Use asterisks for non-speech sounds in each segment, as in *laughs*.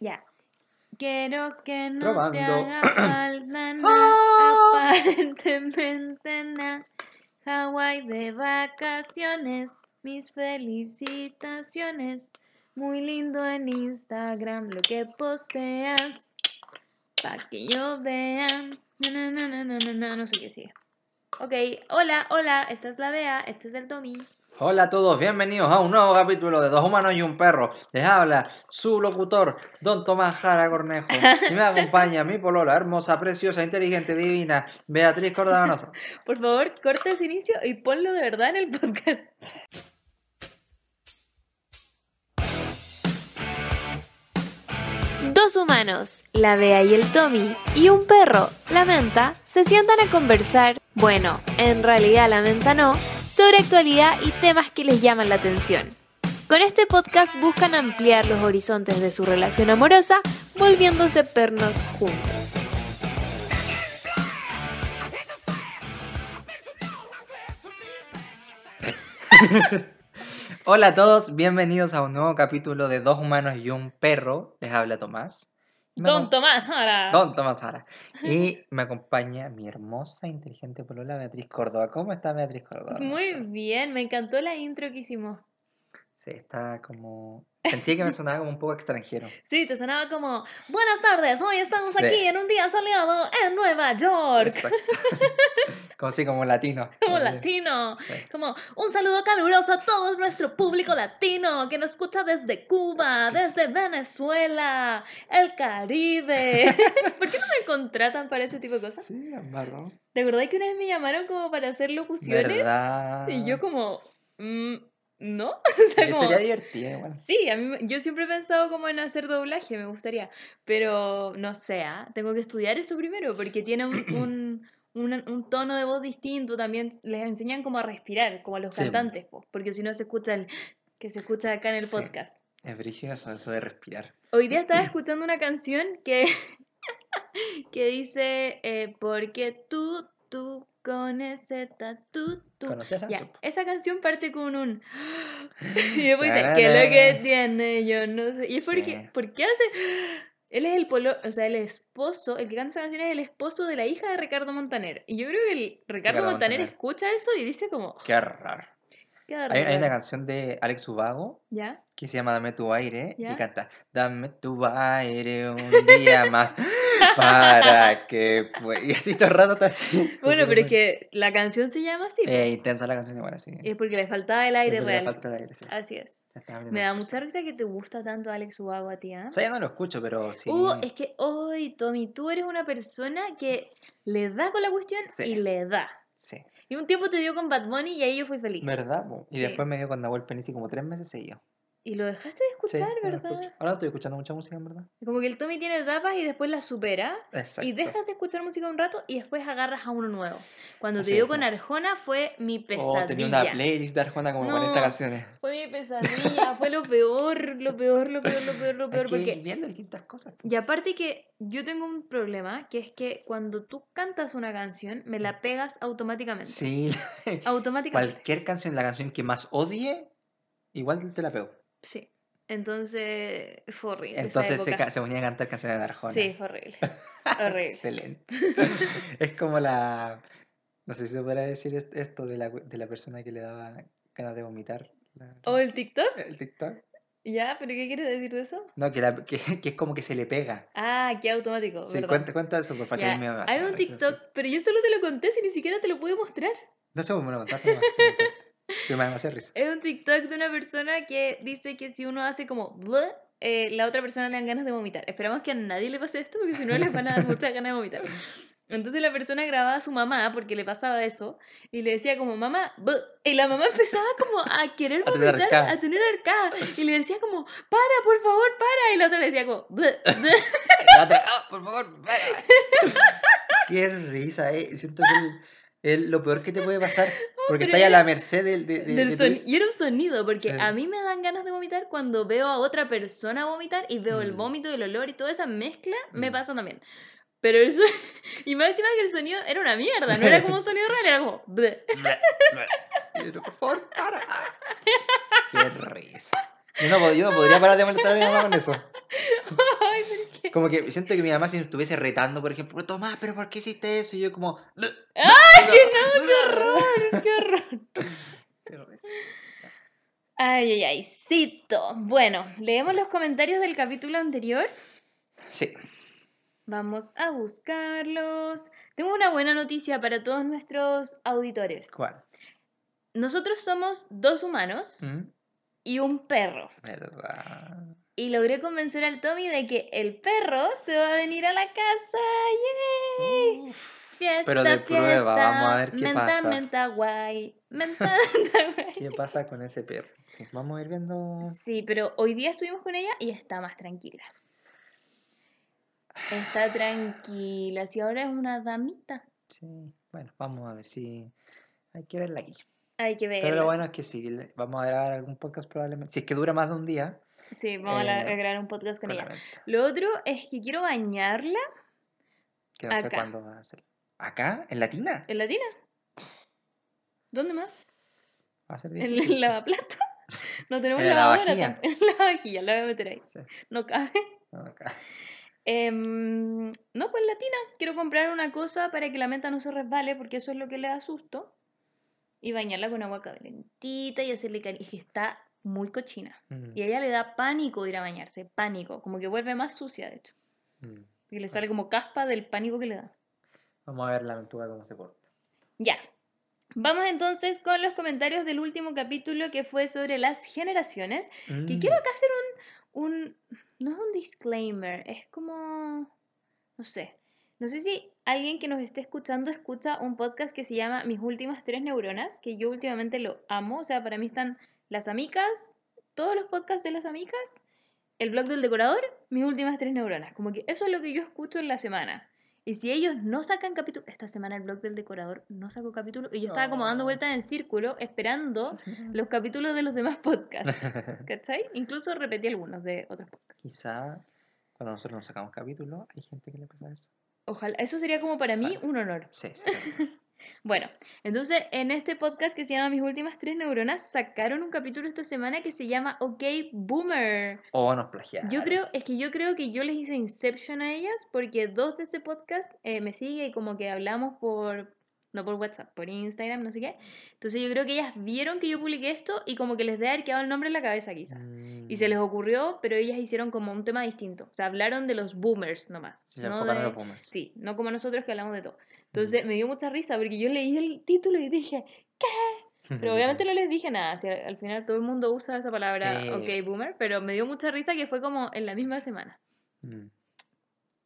Ya. Quiero que no te haga *clears throat* falta nada, Ah. aparentemente nada. Hawái de vacaciones, mis felicitaciones. Muy lindo en Instagram lo que posteas. Pa' que yo vea. Na, na, na, na, na, na, No sé qué sigue. Ok, hola, hola, esta es la Bea, este es el Tommy. Hola a todos, bienvenidos a un nuevo capítulo de Dos Humanos y un Perro. Les habla su locutor, Don Tomás Jara Cornejo. Y me *laughs* acompaña mi polola, hermosa, preciosa, inteligente, divina, Beatriz Cordanosa. *laughs* Por favor, corta ese inicio y ponlo de verdad en el podcast. Dos humanos, la Bea y el Tommy, y un perro, la Menta, se sientan a conversar, bueno, en realidad la Menta no, sobre actualidad y temas que les llaman la atención. Con este podcast buscan ampliar los horizontes de su relación amorosa, volviéndose pernos juntos. *laughs* Hola a todos, bienvenidos a un nuevo capítulo de Dos Humanos y un Perro. Les habla Tomás. Don Tomás, ahora. Don Tomás Jara. *laughs* Y me acompaña mi hermosa, inteligente polola, Beatriz Córdoba. ¿Cómo está Beatriz Córdoba? Muy bien, me encantó la intro que hicimos. Sí, está como... Sentí que me *laughs* sonaba como un poco extranjero. Sí, te sonaba como, buenas tardes, hoy estamos Sí. aquí en un día soleado en Nueva York, Exacto. *laughs* como así, como latino. como latino. sí. Como un saludo caluroso a todo nuestro público latino que nos escucha desde Cuba, desde Venezuela, el Caribe. *laughs* ¿Por qué no me contratan para ese tipo de cosas? Sí, embarró. ¿Te acordás que una vez me llamaron como para hacer locuciones? ¿Verdad? Y yo como, mm, ¿no? *laughs* O sea, como- Sería divertido, bueno. Sí, a mí, yo siempre he pensado como en hacer doblaje, me gustaría, pero no sé, ¿ah? tengo que estudiar eso primero porque tiene un, *clears throat* un, un- un tono de voz distinto, también les enseñan como a respirar, como a los Sí. cantantes, po, porque si no se escucha el que se escucha acá en el Sí. podcast. Es brígido eso, eso de respirar. Hoy día estaba *clears throat* escuchando una canción que, *laughs* que dice, eh, porque tú, tú con ese tatu. ¿Conocías a Ya, Ansup? esa canción parte con un *gasps* y después dice, ¿qué es lo que tiene? Yo no sé. Y es porque, Sí. ¿por qué hace? Él es el polo, o sea, el esposo, el que canta esa canción es el esposo de la hija de Ricardo Montaner. Y yo creo que el Ricardo, Ricardo Montaner, Montaner. escucha eso y dice como, Qué raro. Hay, hay una raro". canción de Alex Ubago ¿Ya? que se llama Dame tu aire ¿Ya? y canta Dame tu aire un día más para que pues y así todo el rato está así. *laughs* Bueno, pero es que la canción se llama así. Eh, intensa la canción igual así. Es porque le faltaba el aire le real. falta de aire, sí. Así es. Me da mucha risa que te gusta tanto Alex Ubago a ti. O sea, ya no lo escucho, pero sí. Uh, es que hoy, Tommy, tú eres una persona que le da con la cuestión Sí. y le da. Sí. Y un tiempo te dio con Bad Bunny y ahí yo fui feliz. ¿Verdad? po? Y Sí. después me dio con Nahuel Penisi como tres meses seguidos. Y lo dejaste de Sí, escuchar, lo ¿verdad? Ahora estoy escuchando mucha música, en verdad. Como que el Tommy tiene etapas y después las supera. Exacto. Y dejas de escuchar música un rato y después agarras a uno nuevo. Cuando Así te dio con ¿no? Arjona fue mi pesadilla. Oh, tenía una playlist de Arjona como de 40 No. canciones. Fue mi pesadilla, *laughs* fue lo peor, lo peor, lo peor, lo peor, lo Hay peor. que ir Porque... viendo distintas cosas. Y aparte que yo tengo un problema, que es que cuando tú cantas una canción, me la pegas automáticamente. Sí, *laughs* Automáticamente. cualquier canción, la canción que más odie, igual te la pego. Sí. Entonces fue horrible. Entonces se, época. se ponía a cantar canciones de Arjona. Sí, fue horrible. *laughs* horrible. Excelente. *laughs* es como la. No sé si se podrá decir es- esto de la, de la persona que le daba ganas de vomitar. la- ¿O el TikTok? el TikTok. ¿Ya? ¿Pero qué quieres decir de eso? No, que, la- que, que es como que se le pega. Ah, qué automático. Sí, ¿verdad? cuenta, cuenta eso, por favor, que va a Hay un. TikTok, pero yo solo te lo conté si ni siquiera te lo pude mostrar. No sé, me lo contaste contaste. Pero me da demasiada risa. Es un TikTok de una persona que dice que si uno hace como "Bleh", eh, la otra persona le dan ganas de vomitar. Esperamos que a nadie le pase esto porque si no les van a dar muchas ganas de vomitar. Entonces la persona grababa a su mamá porque le pasaba eso y le decía como mamá "Bleh", y la mamá empezaba como a querer *laughs* A tener vomitar, arcada. a tener arcada y le decía como para por favor para y la otra le decía como "Bleh, bleh". La otra, "Ah, por favor, para". *laughs* Qué risa, eh. Siento que el- el- lo peor que te puede pasar. *laughs* Porque pero estás a la merced del, de, de- Del de tu- soni- Y era un sonido, porque a mí me dan ganas de vomitar cuando veo a otra persona vomitar y veo el Mm. vómito, el olor y toda esa mezcla, me Mm. pasa también. Pero eso, *laughs* y más encima que el sonido era una mierda, no era como un sonido real, era como... *laughs* "Bleh". Y yo, por favor, para. Qué risa. Yo no, pod- yo no podría parar de molestar a mi mamá con eso. *laughs* Como que siento que mi mamá si me estuviese retando, por ejemplo, Tomás, pero ¿por qué hiciste eso? Y yo como... ¡Ay, no! ¡Qué horror! ¡Qué horror! *laughs* Pero es- Ay, ay, ay, cito. Bueno, leemos los comentarios del capítulo anterior. Sí. Vamos a buscarlos. Tengo una buena noticia para todos nuestros auditores. ¿Cuál? Nosotros somos dos humanos ¿Mm? Y un perro. ¿Verdad? Y logré convencer al Tommy de que el perro se va a venir a la casa. ¡Yay! Fiesta, Pero de prueba, fiesta, vamos a ver qué menta, pasa. Menta guay. Menta, *laughs* menta guay. ¿Qué pasa con ese perro? Sí, vamos a ir viendo... Sí, pero hoy día estuvimos con ella y está más tranquila. Está *sighs* tranquila. Si ahora es una damita. Sí, bueno, vamos a ver si... Hay que verla aquí. Hay que ver. Pero lo bueno es que sí, vamos a grabar algún podcast probablemente. Si es que dura más de un día. Sí, vamos a eh, a grabar un podcast con ella. Lo otro es que quiero bañarla Que no sé cuándo va a ser. ¿Acá? ¿En Latina? en la tina. ¿Dónde más? Va a ser ¿En el lavaplato? *laughs* No tenemos En la lavadora. *laughs* En la vajilla, la voy a meter ahí. Sí, No cabe. no, acá. Em, no, pues latina. Quiero comprar una cosa para que la menta no se resbale, porque eso es lo que le da susto. Y bañarla con agua calentita y hacerle cariño. Es que está muy cochina. Mm, Y a ella le da pánico ir a bañarse. Pánico. Como que vuelve más sucia, de hecho. mm. Y le sale como caspa del pánico que le da. Vamos a ver la aventura cómo se corta. Ya. Vamos entonces con los comentarios del último capítulo que fue sobre las generaciones. Que Mm, quiero acá hacer un, un. No es un disclaimer, es como. No sé. No sé si alguien que nos esté escuchando escucha un podcast que se llama Mis últimas tres neuronas, que yo últimamente lo amo. O sea, para mí están las amicas, todos los podcasts de las amicas, el blog del decorador, mis últimas tres neuronas. Como que eso es lo que yo escucho en la semana. Y si ellos no sacan capítulo, esta semana el blog del decorador no sacó capítulo, y yo estaba como dando vueltas en círculo esperando *laughs* los capítulos de los demás podcasts. *laughs* ¿Cachai? Incluso repetí algunos de otros podcasts. Quizá cuando nosotros nos sacamos capítulos, hay gente que le pasa eso. Ojalá, eso sería como para mí un honor. Sí, sí. *laughs* Bueno, entonces en este podcast que se llama Mis últimas tres neuronas, sacaron un capítulo esta semana que se llama OK Boomer. O nos plagiaron. Yo creo, es que yo creo que yo les hice Inception a ellas porque dos de ese podcast eh, me sigue y como que hablamos por, no por WhatsApp, por Instagram, no sé qué. Entonces yo creo que ellas vieron que yo publiqué esto y como que les debe haber quedado el nombre en la cabeza quizás. Y se Mm, les ocurrió, pero ellas hicieron como un tema distinto. O sea, hablaron de los boomers nomás. Se no de- los boomers. Sí, no como nosotros que hablamos de todo. Entonces me dio mucha risa porque yo leí el título y dije, pero obviamente no les dije nada. al final todo el mundo usa esa palabra, Sí. ok, boomer, pero me dio mucha risa que fue como en la misma semana. Mm,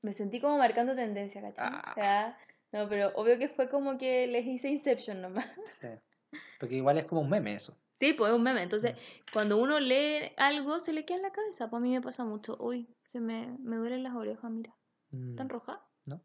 Me sentí como marcando tendencia, ¿cachai? Ah. O sea, no, pero obvio que fue como que les hice Inception nomás. *laughs* sí. Porque igual es como un meme eso. Sí, pues es un meme. Entonces, cuando uno lee algo, se le queda en la cabeza. Pues a mí me pasa mucho. Uy, se me, me duelen las orejas, mira. Mm, ¿Están rojas? No.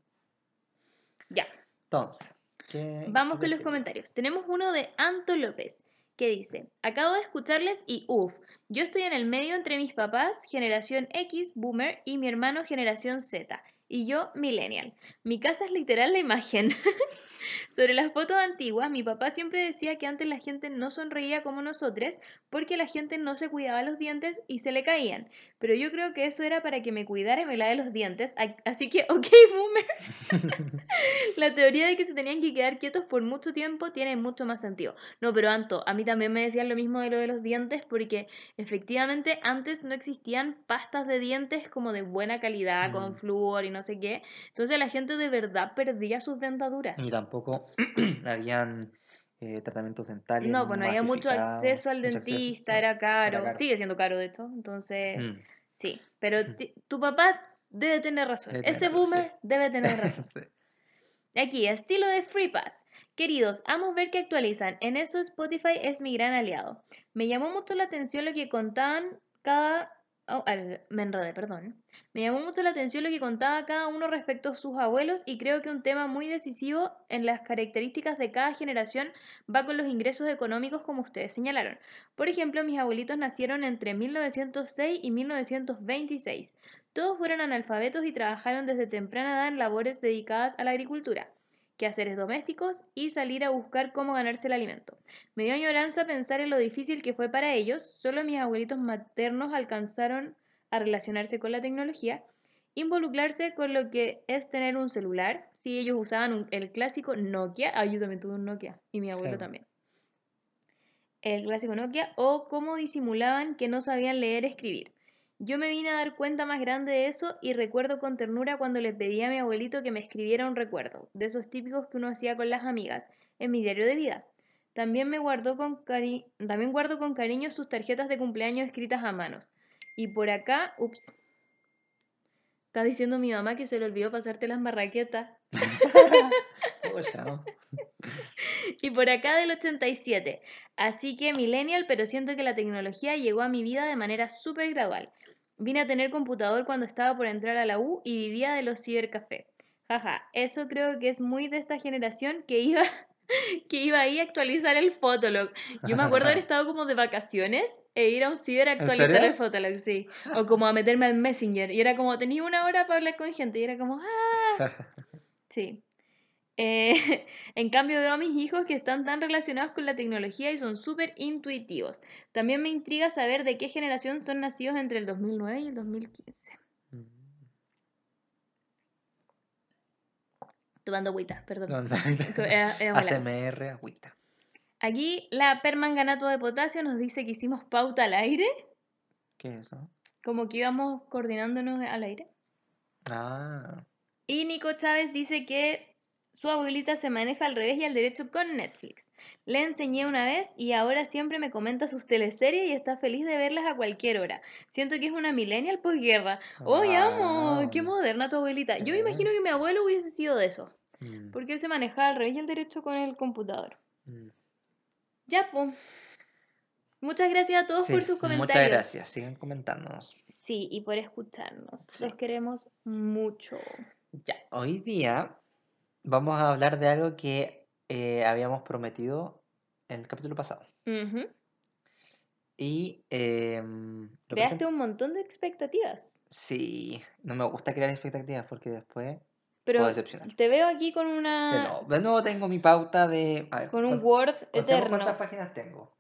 Ya. Entonces, ¿qué- Vamos con los comentarios. Tenemos uno de Anto López que dice, acabo de escucharles y uff, yo estoy en el medio entre mis papás, generación X, boomer, y mi hermano, generación Z, y yo, millennial. Mi casa es literal la imagen. *laughs* Sobre las fotos antiguas, mi papá siempre decía que antes la gente no sonreía como nosotros porque la gente no se cuidaba los dientes y se le caían. Pero yo creo que eso era para que me cuidara y me lave los dientes. Así que, *laughs* ok, boomer. *laughs* La teoría de que se tenían que quedar quietos por mucho tiempo tiene mucho más sentido. No, pero Anto, a mí también me decían lo mismo de lo de los dientes porque efectivamente antes no existían pastas de dientes como de buena calidad, Mm. con flúor y no sé qué. Entonces la gente de verdad perdía sus dentaduras. Ni tampoco *clears throat* habían eh, tratamientos dentales. No, pues no había mucho acceso al mucho dentista, era caro. caro. Sigue siendo caro, de hecho. Entonces, Mm, sí. Pero *laughs* tu papá debe tener razón. Debe tener Ese sí. boomer debe tener *laughs* razón. sí. Aquí, estilo de Free Pass. Queridos, amo ver que actualizan. En eso Spotify es mi gran aliado. Me llamó mucho la atención lo que contaban cada... oh, me enredé, perdón. Me llamó mucho la atención lo que contaba cada uno respecto a sus abuelos y creo que un tema muy decisivo en las características de cada generación va con los ingresos económicos como ustedes señalaron. Por ejemplo, mis abuelitos nacieron entre 1906 y 1926. Todos fueron analfabetos y trabajaron desde temprana edad en labores dedicadas a la agricultura, quehaceres domésticos y salir a buscar cómo ganarse el alimento. Me dio añoranza pensar en lo difícil que fue para ellos, solo mis abuelitos maternos alcanzaron a relacionarse con la tecnología involucrarse con lo que es tener un celular. Si ellos usaban un- el clásico Nokia, ah, yo también tuve un Nokia y mi abuelo Sí. también. El clásico Nokia, o cómo disimulaban que no sabían leer escribir. Yo me vine a dar cuenta más grande de eso y recuerdo con ternura cuando le pedí a mi abuelito que me escribiera un recuerdo, de esos típicos que uno hacía con las amigas, en mi diario de vida. También me guardó con cari- también guardo con cariño sus tarjetas de cumpleaños escritas a manos. Y por acá, ups. Está diciendo mi mamá que se le olvidó pasarte las marraquetas. *laughs* *laughs* ¿no? *laughs* Y por acá del 87. Así que millennial, pero siento que la tecnología llegó a mi vida de manera súper gradual. Vine a tener computador cuando estaba por entrar a la U y vivía de los cibercafés. Jaja, eso creo que es muy de esta generación que iba, *laughs* que iba ahí a actualizar el Fotolog. Yo me acuerdo haber *laughs* estado como de vacaciones e ir a un ciber a ¿En actualizar el Fotolog, sí. O como a meterme al Messenger. Y era como, tenía una hora para hablar con gente. Y era como, ah, Sí. Eh, *laughs* en cambio veo a mis hijos que están tan relacionados con la tecnología y son súper intuitivos. También me intriga saber de qué generación son nacidos entre el 2009 y el 2015. Mm. Tomando agüita, perdón. Eh, eh. ASMR, agüita. Aquí la permanganato de potasio nos dice que hicimos pauta al aire, ¿Qué es eso? como que íbamos coordinándonos al aire. Ah, Y Nico Chávez dice que su abuelita se maneja al revés y al derecho con Netflix. Le enseñé una vez y ahora siempre me comenta sus teleseries y está feliz de verlas a cualquier hora. Siento que es una millennial posguerra. ¡Oh, amo! Wow. ¡Qué moderna tu abuelita! Yo me imagino que mi abuelo hubiese sido de eso, mm, porque él se manejaba al revés y al derecho con el computador. mm. Ya, pues. Muchas gracias a todos Sí, por sus comentarios. Muchas gracias, sigan comentándonos. Sí, y por escucharnos. Sí. Los queremos mucho. Ya, hoy día vamos a hablar de algo que eh, habíamos prometido en el capítulo pasado. Ujú. Y em, lo Creaste un montón de expectativas. Sí, no me gusta crear expectativas porque después Pero puedo decepcionar. te veo aquí con De una nuevo, de nuevo tengo mi pauta de... a ver, con un Word eterno. ¿Cuántas páginas tengo?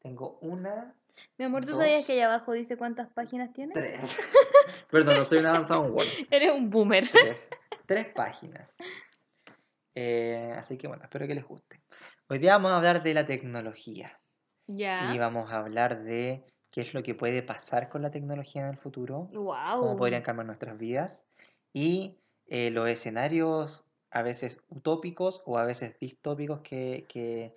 Tengo una, Mi amor, ¿tú sabías dos, que allá abajo dice cuántas páginas tienes? tres. *laughs* Perdón, no soy un avanzado en Word. *laughs* Eres un boomer. Tres, tres páginas. Eh, así que bueno, espero que les guste. Hoy día vamos a hablar de la tecnología Ya. y vamos a hablar de qué es lo que puede pasar con la tecnología en el futuro, Wow. cómo podrían cambiar nuestras vidas y eh, los escenarios a veces utópicos o a veces distópicos que, que,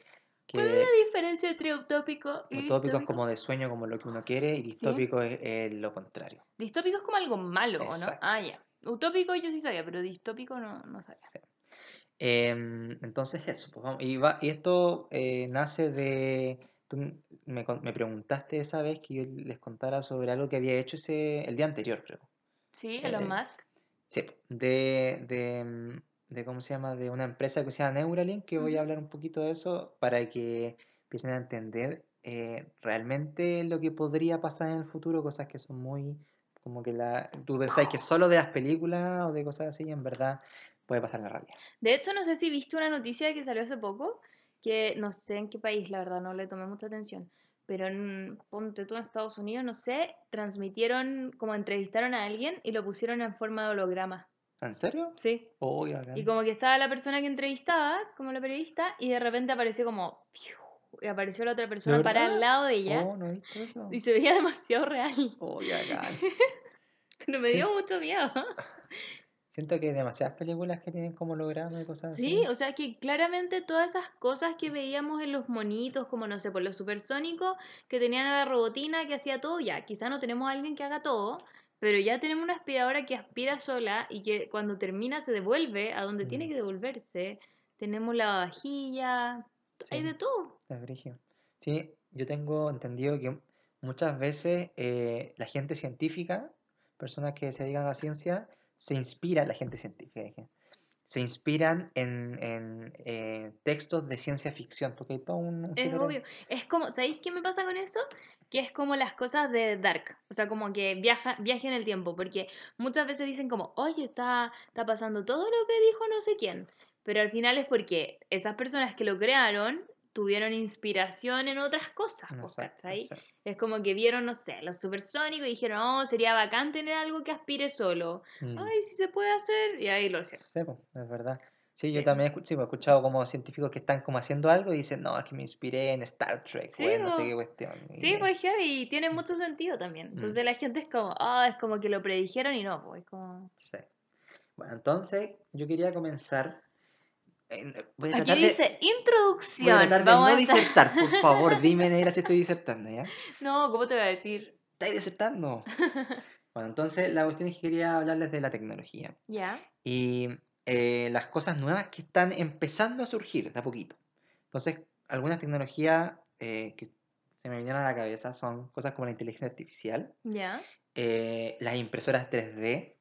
que ¿Cuál es la diferencia entre utópico y utópicos distópico? como de sueño, como lo que uno quiere, y distópico es eh, lo contrario. Distópico es como algo malo, ¿o ¿no? Exacto. Ah, ya. Utópico yo sí sabía, pero distópico no, no sabía. Sí. Em, entonces eso, pues, vamos- y, va- y esto eh, nace de, tú me, me preguntaste esa vez que yo les contara sobre algo que había hecho ese, el día anterior, creo. Sí, Elon Eh, Musk. Sí, de, de, mm, de, ¿cómo se llama? De una empresa que se llama Neuralink, que voy a hablar un poquito de eso para que empiecen a entender eh, realmente lo que podría pasar en el futuro, cosas que son muy, como que la, tú pensáis que solo de las películas o de cosas así, en verdad puede pasar en la realidad. De hecho, no sé si viste una noticia que salió hace poco, que no sé en qué país, la verdad, no le tomé mucha atención, pero en, ponte tú en Estados Unidos, no sé, transmitieron, como entrevistaron a alguien y lo pusieron en forma de holograma. ¿En serio? Sí. Oh. Y como que estaba la persona que entrevistaba, como la periodista, y de repente apareció como... Y apareció la otra persona para al lado de ella Oh, no he visto eso. y se veía *laughs* demasiado real. Oh. *laughs* Pero me Sí. dio mucho miedo. *laughs* Siento que hay demasiadas películas que tienen como holograma y cosas así. Sí, o sea que claramente todas esas cosas que veíamos en los monitos, como no sé, por los supersónicos, que tenían a la robotina que hacía todo, ya, quizá no tenemos a alguien que haga todo, pero ya tenemos una aspiradora que aspira sola y que cuando termina se devuelve a donde tiene Mm. que devolverse. Tenemos la vajilla, hay de todo. Es brígido. Sí, yo tengo entendido que muchas veces eh, la gente científica, personas que se dedican a la ciencia, se inspiran, la gente científica, se inspiran en, en, eh, textos de ciencia ficción, porque hay todo un, Es obvio. Es como, ¿sabéis qué me pasa con eso? Que es como las cosas de Dark. O sea, como que viaja, viaje en el tiempo. Porque muchas veces dicen como, oye, está, está pasando todo lo que dijo no sé quién. Pero al final es porque esas personas que lo crearon tuvieron inspiración en otras cosas, pues, no ¿cachai? sé. Es como que vieron, no sé, los supersónicos y dijeron, oh, sería bacán tener algo que aspire solo. Mm. Ay, si se puede hacer, y ahí lo hicieron. Sí, po, es verdad. Sí, yo Sí. también he escu- sí, po, he escuchado como científicos que están como haciendo algo y dicen, no, es que me inspiré en Star Trek, Sí, no sé qué cuestión. Sí, y- pues heavy, y tiene mucho sentido también. Entonces Mm. la gente es como, ah, es como que lo predijeron y no, pues es como... Sí. Bueno, entonces yo quería comenzar. En- voy a Aquí de, dice voy a introducción. tratar de Vamos no a disertar, por *laughs* favor, dime, Neira, si estoy disertando, ¿ya? *laughs* No, ¿cómo te voy a decir? ¿Estáis disertando? *laughs* Bueno, entonces la cuestión es que quería hablarles de la tecnología Ya. y eh, las cosas nuevas que están empezando a surgir de a poquito. Entonces, algunas tecnologías eh, que se me vinieron a la cabeza son cosas como la inteligencia artificial, Ya. eh, las impresoras 3D,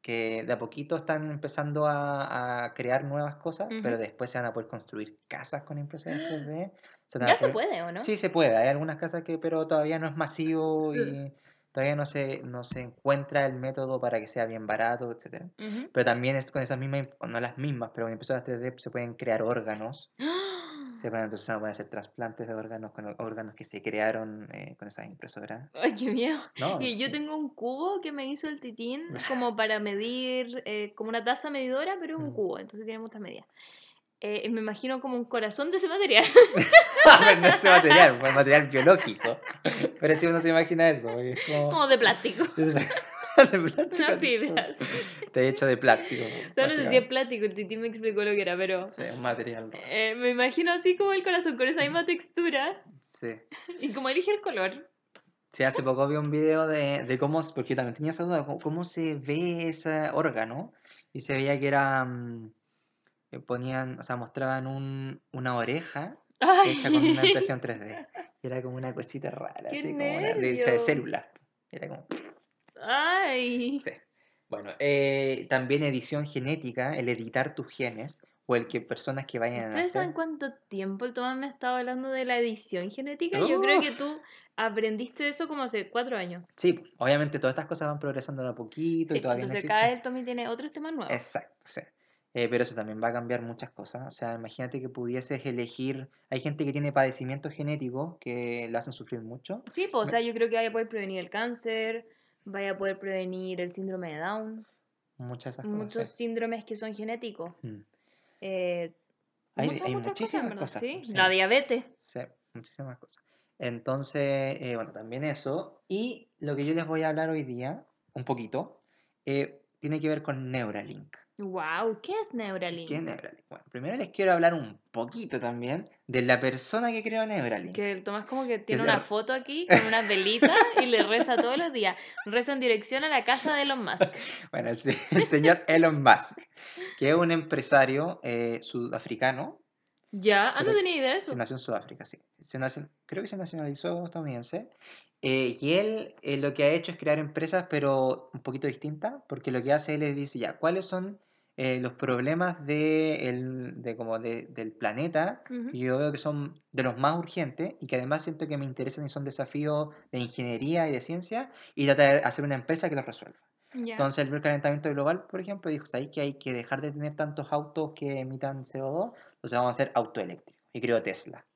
que de a poquito están empezando a, a crear nuevas cosas, pero Ujú. después se van a poder construir casas con impresoras 3D. se Ya se poder- puede, ¿o no? Sí, se puede. Hay algunas casas que, pero todavía no es masivo Mm. y todavía no se, no se encuentra el método para que sea bien barato, etcétera. Ujú. Pero también es con esas mismas, no las mismas, pero con impresoras 3D se pueden crear órganos. Se pueden, entonces se pueden hacer trasplantes de órganos con órganos que se crearon eh, con esas impresoras. Ay, qué miedo. No, Y yo sí. tengo un cubo que me hizo el titín *laughs* como para medir, eh, como una taza medidora, pero es un cubo, entonces tiene muchas medidas. Eh, me imagino como un corazón de ese material. *laughs* pero no ese material, fue material biológico. *laughs* Pero si uno se imagina eso, como... como de plástico. *laughs* de plástico, Una fibra. *laughs* Está hecho de plástico. O sea, no sé si es básicamente. plástico, el titín me explicó lo que era, pero Sí, un material. eh, me imagino así como el corazón, con esa misma textura Sí. *laughs* y como elige el color. Sí, hace poco vi un video de, de cómo, porque también tenía esa duda, cómo, se ve ese órgano, y se veía que era, mm, que ponían, o sea, mostraban un, una oreja Ay, hecha con una impresión 3D, y era como una cosita rara, ¡Qué así como una, de hecha de células, era como, Ay. sí. Bueno, eh, también edición genética, el editar tus genes, o el que personas que vayan a ¿Ustedes saben nacer, cuánto tiempo el Tomás me estaba hablando de la edición genética? Yo creo que Uf. tú aprendiste eso como hace cuatro años. sí, obviamente todas estas cosas van progresando de a poquito Sí, y todavía no entonces existen. cada vez el Tommy tiene otros temas nuevos. Exacto, sí. Eh, pero eso también va a cambiar muchas cosas. O sea, imagínate que pudieses elegir. Hay gente que tiene padecimientos genéticos que le hacen sufrir mucho. Sí, pues, o sea, yo creo que vaya a poder prevenir el cáncer, vaya a poder prevenir el síndrome de Down, Muchas esas muchos cosas. síndromes que son genéticos. Mm. Eh, Hay, muchas, hay muchas muchísimas cosas. Sí, sí, La diabetes. sí, muchísimas cosas. Entonces, eh, bueno, también eso. Y lo que yo les voy a hablar hoy día, un poquito, eh, tiene que ver con Neuralink. Wow, ¿qué es Neuralink? ¿Qué es Neuralink? Bueno, primero les quiero hablar un poquito también de la persona que creó Neuralink. Que el Tomás como que tiene se una re- foto aquí con unas velitas y le reza todos los días. Reza en dirección a la casa de Elon Musk. *laughs* Bueno, el, se- el señor Elon Musk, que es un empresario eh, sudafricano, Ya, ah, no tenía idea de se eso. nació en Sudáfrica, sí. Se nacio- creo que se nacionalizó estadounidense. eh, y él eh, lo que ha hecho es crear empresas, pero un poquito distintas, porque lo que hace él es dice ya, ¿cuáles son eh, los problemas de el- de como de- del planeta? Que yo veo que son de los más urgentes y que además siento que me interesan y son desafíos de ingeniería y de ciencia, y tratar de hacer una empresa que los resuelva. Entonces, el calentamiento global, por ejemplo, dijo, ¿sabéis que hay que dejar de tener tantos autos que emitan CO2? Entonces vamos a hacer autoeléctricos. Y creó Tesla.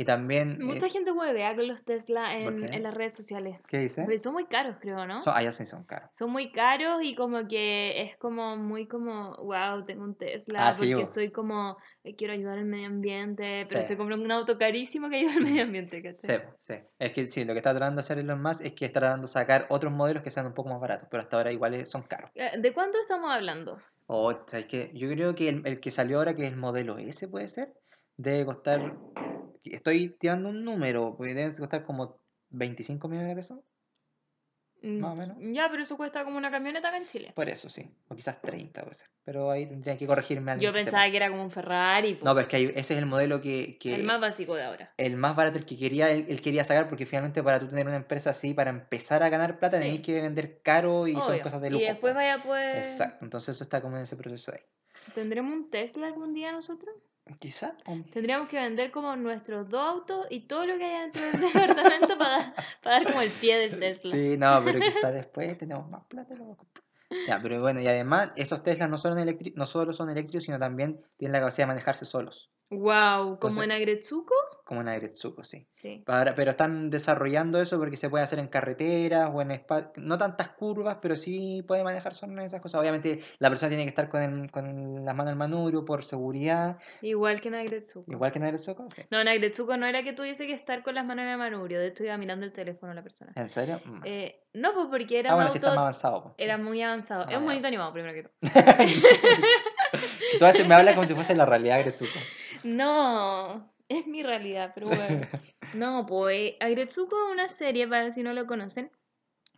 Y también... eh, Mucha gente huevea con los Tesla ¿Por en, en las redes sociales. ¿Qué dice? Pero son muy caros, creo, ¿no? Son, ah, ya sí son caros. Son muy caros y como que es como muy como, wow, tengo un Tesla Ah, sí, porque soy como, eh, quiero ayudar al medio ambiente, pero Sí. se compra un auto carísimo que ayuda al medio ambiente, Sí, ¿cachai? sí. Es que sí, lo que está tratando de hacer Elon Musk es que está tratando de sacar otros modelos que sean un poco más baratos, pero hasta ahora igual son caros. Eh, ¿De cuánto estamos hablando? O, ¿sabes qué? Yo creo que el, el que salió ahora, que es el modelo S, puede ser, debe costar... Estoy tirando un número, porque debe costar como 25 millones de pesos. Mm, Más o menos. Ya, pero eso cuesta como una camioneta acá en Chile. Por eso, sí. O quizás 30 puede ser. Pero ahí tendría que corregirme alguien Yo pensaba que era como un Ferrari, No, pero es que hay- ese es el modelo que, que el más básico de ahora. el más barato, el que quería, él, él quería sacar, porque finalmente para tú tener una empresa así, para empezar a ganar plata, Sí. tenéis que vender caro y son cosas de Y lujo. después po. vaya pues... Exacto, entonces eso está como en ese proceso ahí. ¿Tendremos un Tesla algún día nosotros? Quizás. Tendríamos que vender como nuestros dos autos y todo lo que haya dentro del *laughs* departamento para, para dar como el pie del *laughs* Tesla. Sí, no, pero *laughs* quizás después tenemos más plata y lo vamos a comprar. Ya, pero bueno, y además esos Teslas no no solo son eléctricos, sino también tienen la capacidad de manejarse solos. Wow, como en Agretsuko. Como en Agretsuko, sí. Sí. Para- pero están desarrollando eso porque se puede hacer en carreteras o en espa- no tantas curvas, pero sí puede manejar solo esas cosas. Obviamente la persona tiene que estar con, el- con las manos al manubrio por seguridad, Igual que en Agretsuko. igual que en Agretsuko, sí. No, en Agretsuko no era que tuviese que estar con las manos en el manubrio. De hecho, iba mirando el teléfono la persona. ¿En serio? Mm. Eh, no, pues porque era ah, sí está más avanzado. pues. Era muy avanzado. Ah, es un bonito animado, primero que todo. *laughs* Tú a me hablas como si fuese la realidad Agretsuko. No, es mi realidad, pero *laughs* bueno. No, pues Agretsuko es una serie, para si no lo conocen,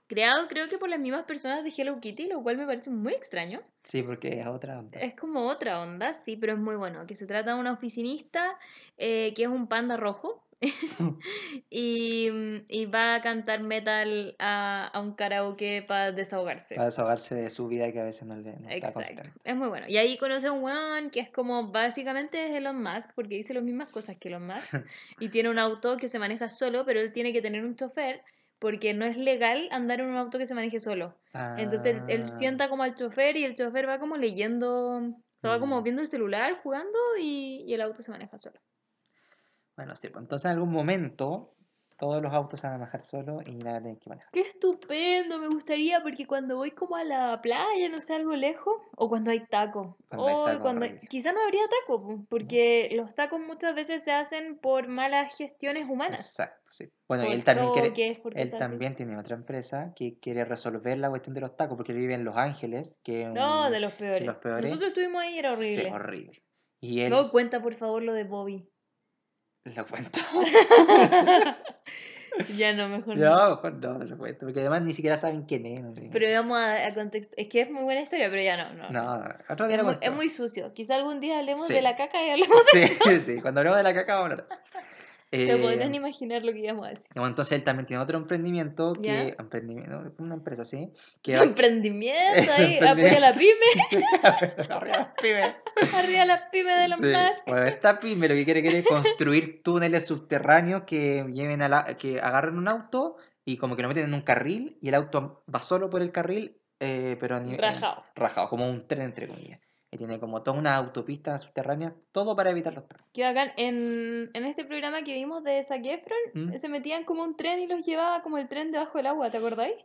creado creo que por las mismas personas de Hello Kitty, lo cual me parece muy extraño. Sí, porque es otra onda. Es como otra onda, sí, pero es muy bueno. Que se trata de una oficinista eh, que es un panda rojo *laughs* *laughs* y, mm, y va a cantar metal a, a un karaoke para desahogarse. Para desahogarse de su vida que a veces no le no está Exacto, consciente. es muy bueno. Y ahí conoce a un weón que es como básicamente es Elon Musk, porque dice las mismas cosas que Elon Musk, *laughs* y tiene un auto que se maneja solo, pero él tiene que tener un chofer, porque no es legal andar en un auto que se maneje solo. Entonces él, él Ah, sienta como al chofer y el chofer va como leyendo, se va como Mm. viendo el celular, jugando, y, y el auto se maneja solo. Bueno, sí, pues entonces en algún momento todos los autos se van a manejar solos y nada tienen que manejar. Qué estupendo, me gustaría, porque cuando voy como a la playa, no sé, algo lejos, o cuando hay taco, Cuando hay o taco, cuando horrible. quizá no habría taco, po, porque los tacos muchas veces se hacen por malas gestiones humanas. Exacto, sí. Bueno, y por él también quiere, él también tiene otra empresa que quiere resolver la cuestión de los tacos porque él vive en Los Ángeles, que es No, un- de los peores. los peores. Nosotros estuvimos ahí era sí, horrible. horrible. Y él No, cuenta por favor lo de Bobby. *laughs* lo cuenta. *laughs* ya no, mejor no. No, mejor no, no lo cuento, porque además ni siquiera saben quién es. No, sé. Pero vamos a, a contexto. Es que es muy buena historia, pero ya no. no, no. otro día Es, lo muy, es cuento. muy sucio. Quizá algún día hablemos Sí. de la caca y hablemos. Sí, *laughs* sí, cuando hablemos de la caca vamos a hablar Se Eh, podrán imaginar lo que íbamos a decir. bueno, entonces él también tiene otro emprendimiento que ¿Ya? emprendimiento, una empresa así, que Su va- emprendimiento ahí, apoya a la pyme, *laughs* Sí, arriba las pymes. *laughs* arriba la pyme de los Sí, Musk. Bueno, esta pyme lo que quiere, quiere es construir *laughs* túneles subterráneos que lleven a la, que agarren un auto y como que lo meten en un carril y el auto va solo por el carril, eh, pero nivel Rajado. rajado, como un tren entre comillas. Y tiene como toda una autopista subterránea, todo para evitar los tacos. Que bacán. En, en este programa que vimos de Zac Efron, ¿Mm? se metían como un tren y los llevaba como el tren debajo del agua, ¿te acordáis?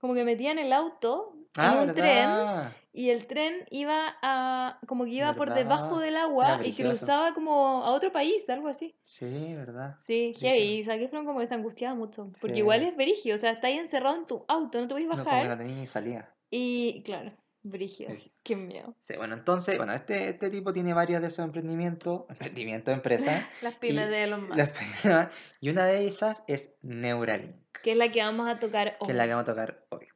Como que metían el auto en Ah, un tren y el tren iba a como que iba por debajo del agua y cruzaba como a otro país, algo así. Sí, ¿verdad? Sí, heavy. Y Zac Efron como que se angustiaba mucho. Porque Sí. igual es verigio, o sea, está ahí encerrado en tu auto, no te puedes No, como que bajar. no salida. Y claro, brígido. Qué miedo. Sí, bueno, entonces, bueno, este, este tipo tiene varios de esos emprendimientos, *laughs* emprendimientos, empresas, *laughs* Las pymes de Elon Musk. las primeras- *laughs* y una de esas es Neuralink, Que es la que vamos a tocar hoy. que es la que vamos a tocar hoy.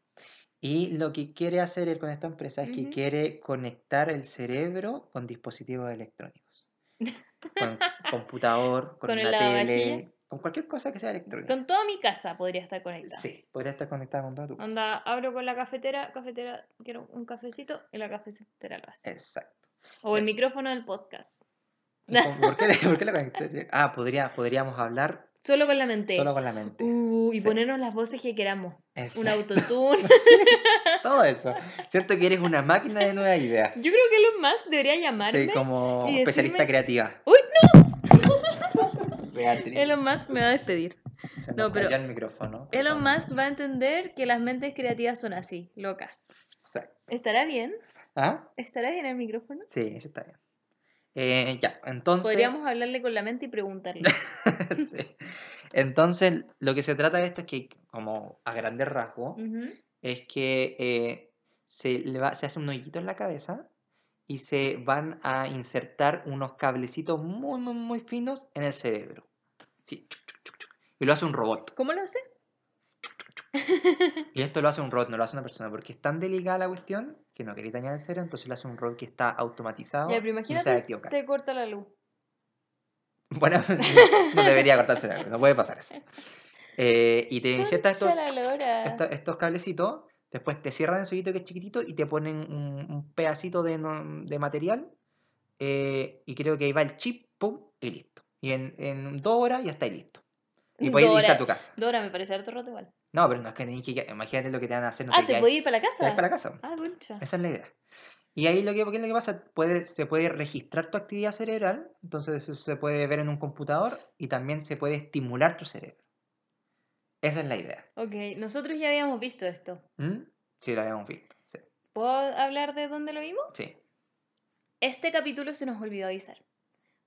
Y lo que quiere hacer él con esta empresa es que quiere conectar el cerebro con dispositivos electrónicos. Con computador, con, Con una tele. Con cualquier cosa que sea electrónica. Con toda mi casa podría estar conectada. Sí, podría estar conectada con toda tu casa. Anda, abro con la cafetera, cafetera, quiero un cafecito y la cafetera lo hace. Exacto. O el eh. micrófono del podcast. ¿Y cómo- ¿Por qué, por qué la conectaría? Ah, podría, podríamos hablar Solo con la mente. solo con la mente. Uh, y Sí. ponernos las voces que queramos. Un autotune. *laughs* Todo eso. *laughs* Siento que eres una máquina de nuevas ideas. Yo creo que Elon Musk debería llamarme. Sí, como y especialista decirme- creativa. ¡Uy, no! Beatriz. Elon Musk me va a despedir. Se no, pero el micrófono. Elon. Musk va a entender que las mentes creativas son así, locas. Exacto. ¿Estará bien? ¿Ah? ¿Estará bien el micrófono? Sí, ese está bien. Eh, ya, entonces. Podríamos hablarle con la mente y preguntarle. *laughs* Sí. Entonces, lo que se trata de esto es que, como a grandes rasgos, Ujú. es que eh, se, le va- se hace un hoyito en la cabeza y se van a insertar unos cablecitos muy, muy, muy finos en el cerebro. Sí. Y lo hace un robot. ¿Cómo lo hace? Y esto lo hace un robot, no lo hace una persona, porque es tan delicada la cuestión que no quería dañar el cerebro, entonces lo hace un robot que está automatizado. Ya, pero y no se va a imagínate se corta la luz. *laughs* Bueno, no debería cortarse la luz, no puede pasar eso. Eh, y te inserta estos, estos cablecitos, después te cierran el hoyito que es chiquitito y te ponen un, un pedacito de, de material eh, y creo que ahí va el chip, pum, y listo. Y en, en dos horas ya está ahí listo. Y puedes irte Dora- a tu casa. Dora, me parece harto rato igual. No, pero no es que tenés que imagínate lo que te van a hacer. No ah, te ¿te a ir para la te vas casa? para la casa. Ah, concha. Esa es la idea. Y ahí lo que, ¿qué es lo que pasa? Puede, se puede registrar tu actividad cerebral, entonces eso se puede ver en un computador y también se puede estimular tu cerebro. Esa es la idea. Ok, nosotros ya habíamos visto esto. ¿Mm? Sí, lo habíamos visto. Sí. ¿Puedo hablar de dónde lo vimos? sí. Este capítulo se nos olvidó avisar.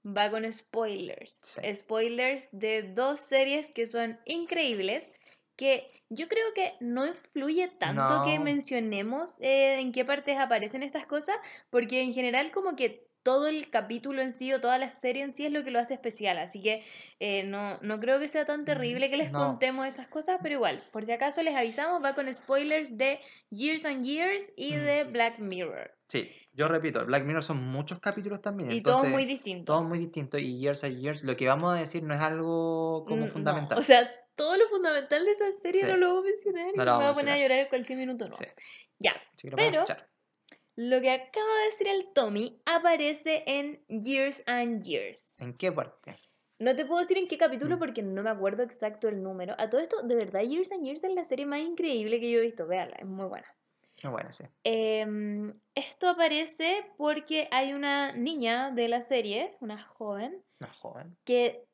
Va con spoilers. Sí. Spoilers de dos series que son increíbles, que yo creo que no influye tanto que mencionemos eh, en qué partes aparecen estas cosas, porque en general como que todo el capítulo en sí o toda la serie en sí es lo que lo hace especial, así que eh, no, no creo que sea tan terrible que les Mm, no. contemos estas cosas, pero igual, por si acaso les avisamos, va con spoilers de Years and Years y Mm. de Black Mirror. Sí, yo repito, Black Mirror son muchos capítulos también. Y todo entonces, muy distinto. Todo muy distinto y Years and Years, lo que vamos a decir no es algo como Mm, no, fundamental. O sea, todo lo fundamental de esa serie Sí. no lo voy a mencionar y No me voy a poner a llorar en cualquier minuto. No. Sí. Ya, que lo pero- lo que acaba de decir el Tommy aparece en Years and Years. ¿En qué parte? No te puedo decir en qué capítulo Mm. porque no me acuerdo exacto el número. A todo esto, de verdad, Years and Years es la serie más increíble que yo he visto. Véanla, es muy buena. Muy bueno, sí. Em, esto aparece porque hay una niña de la serie, una joven, Una joven. que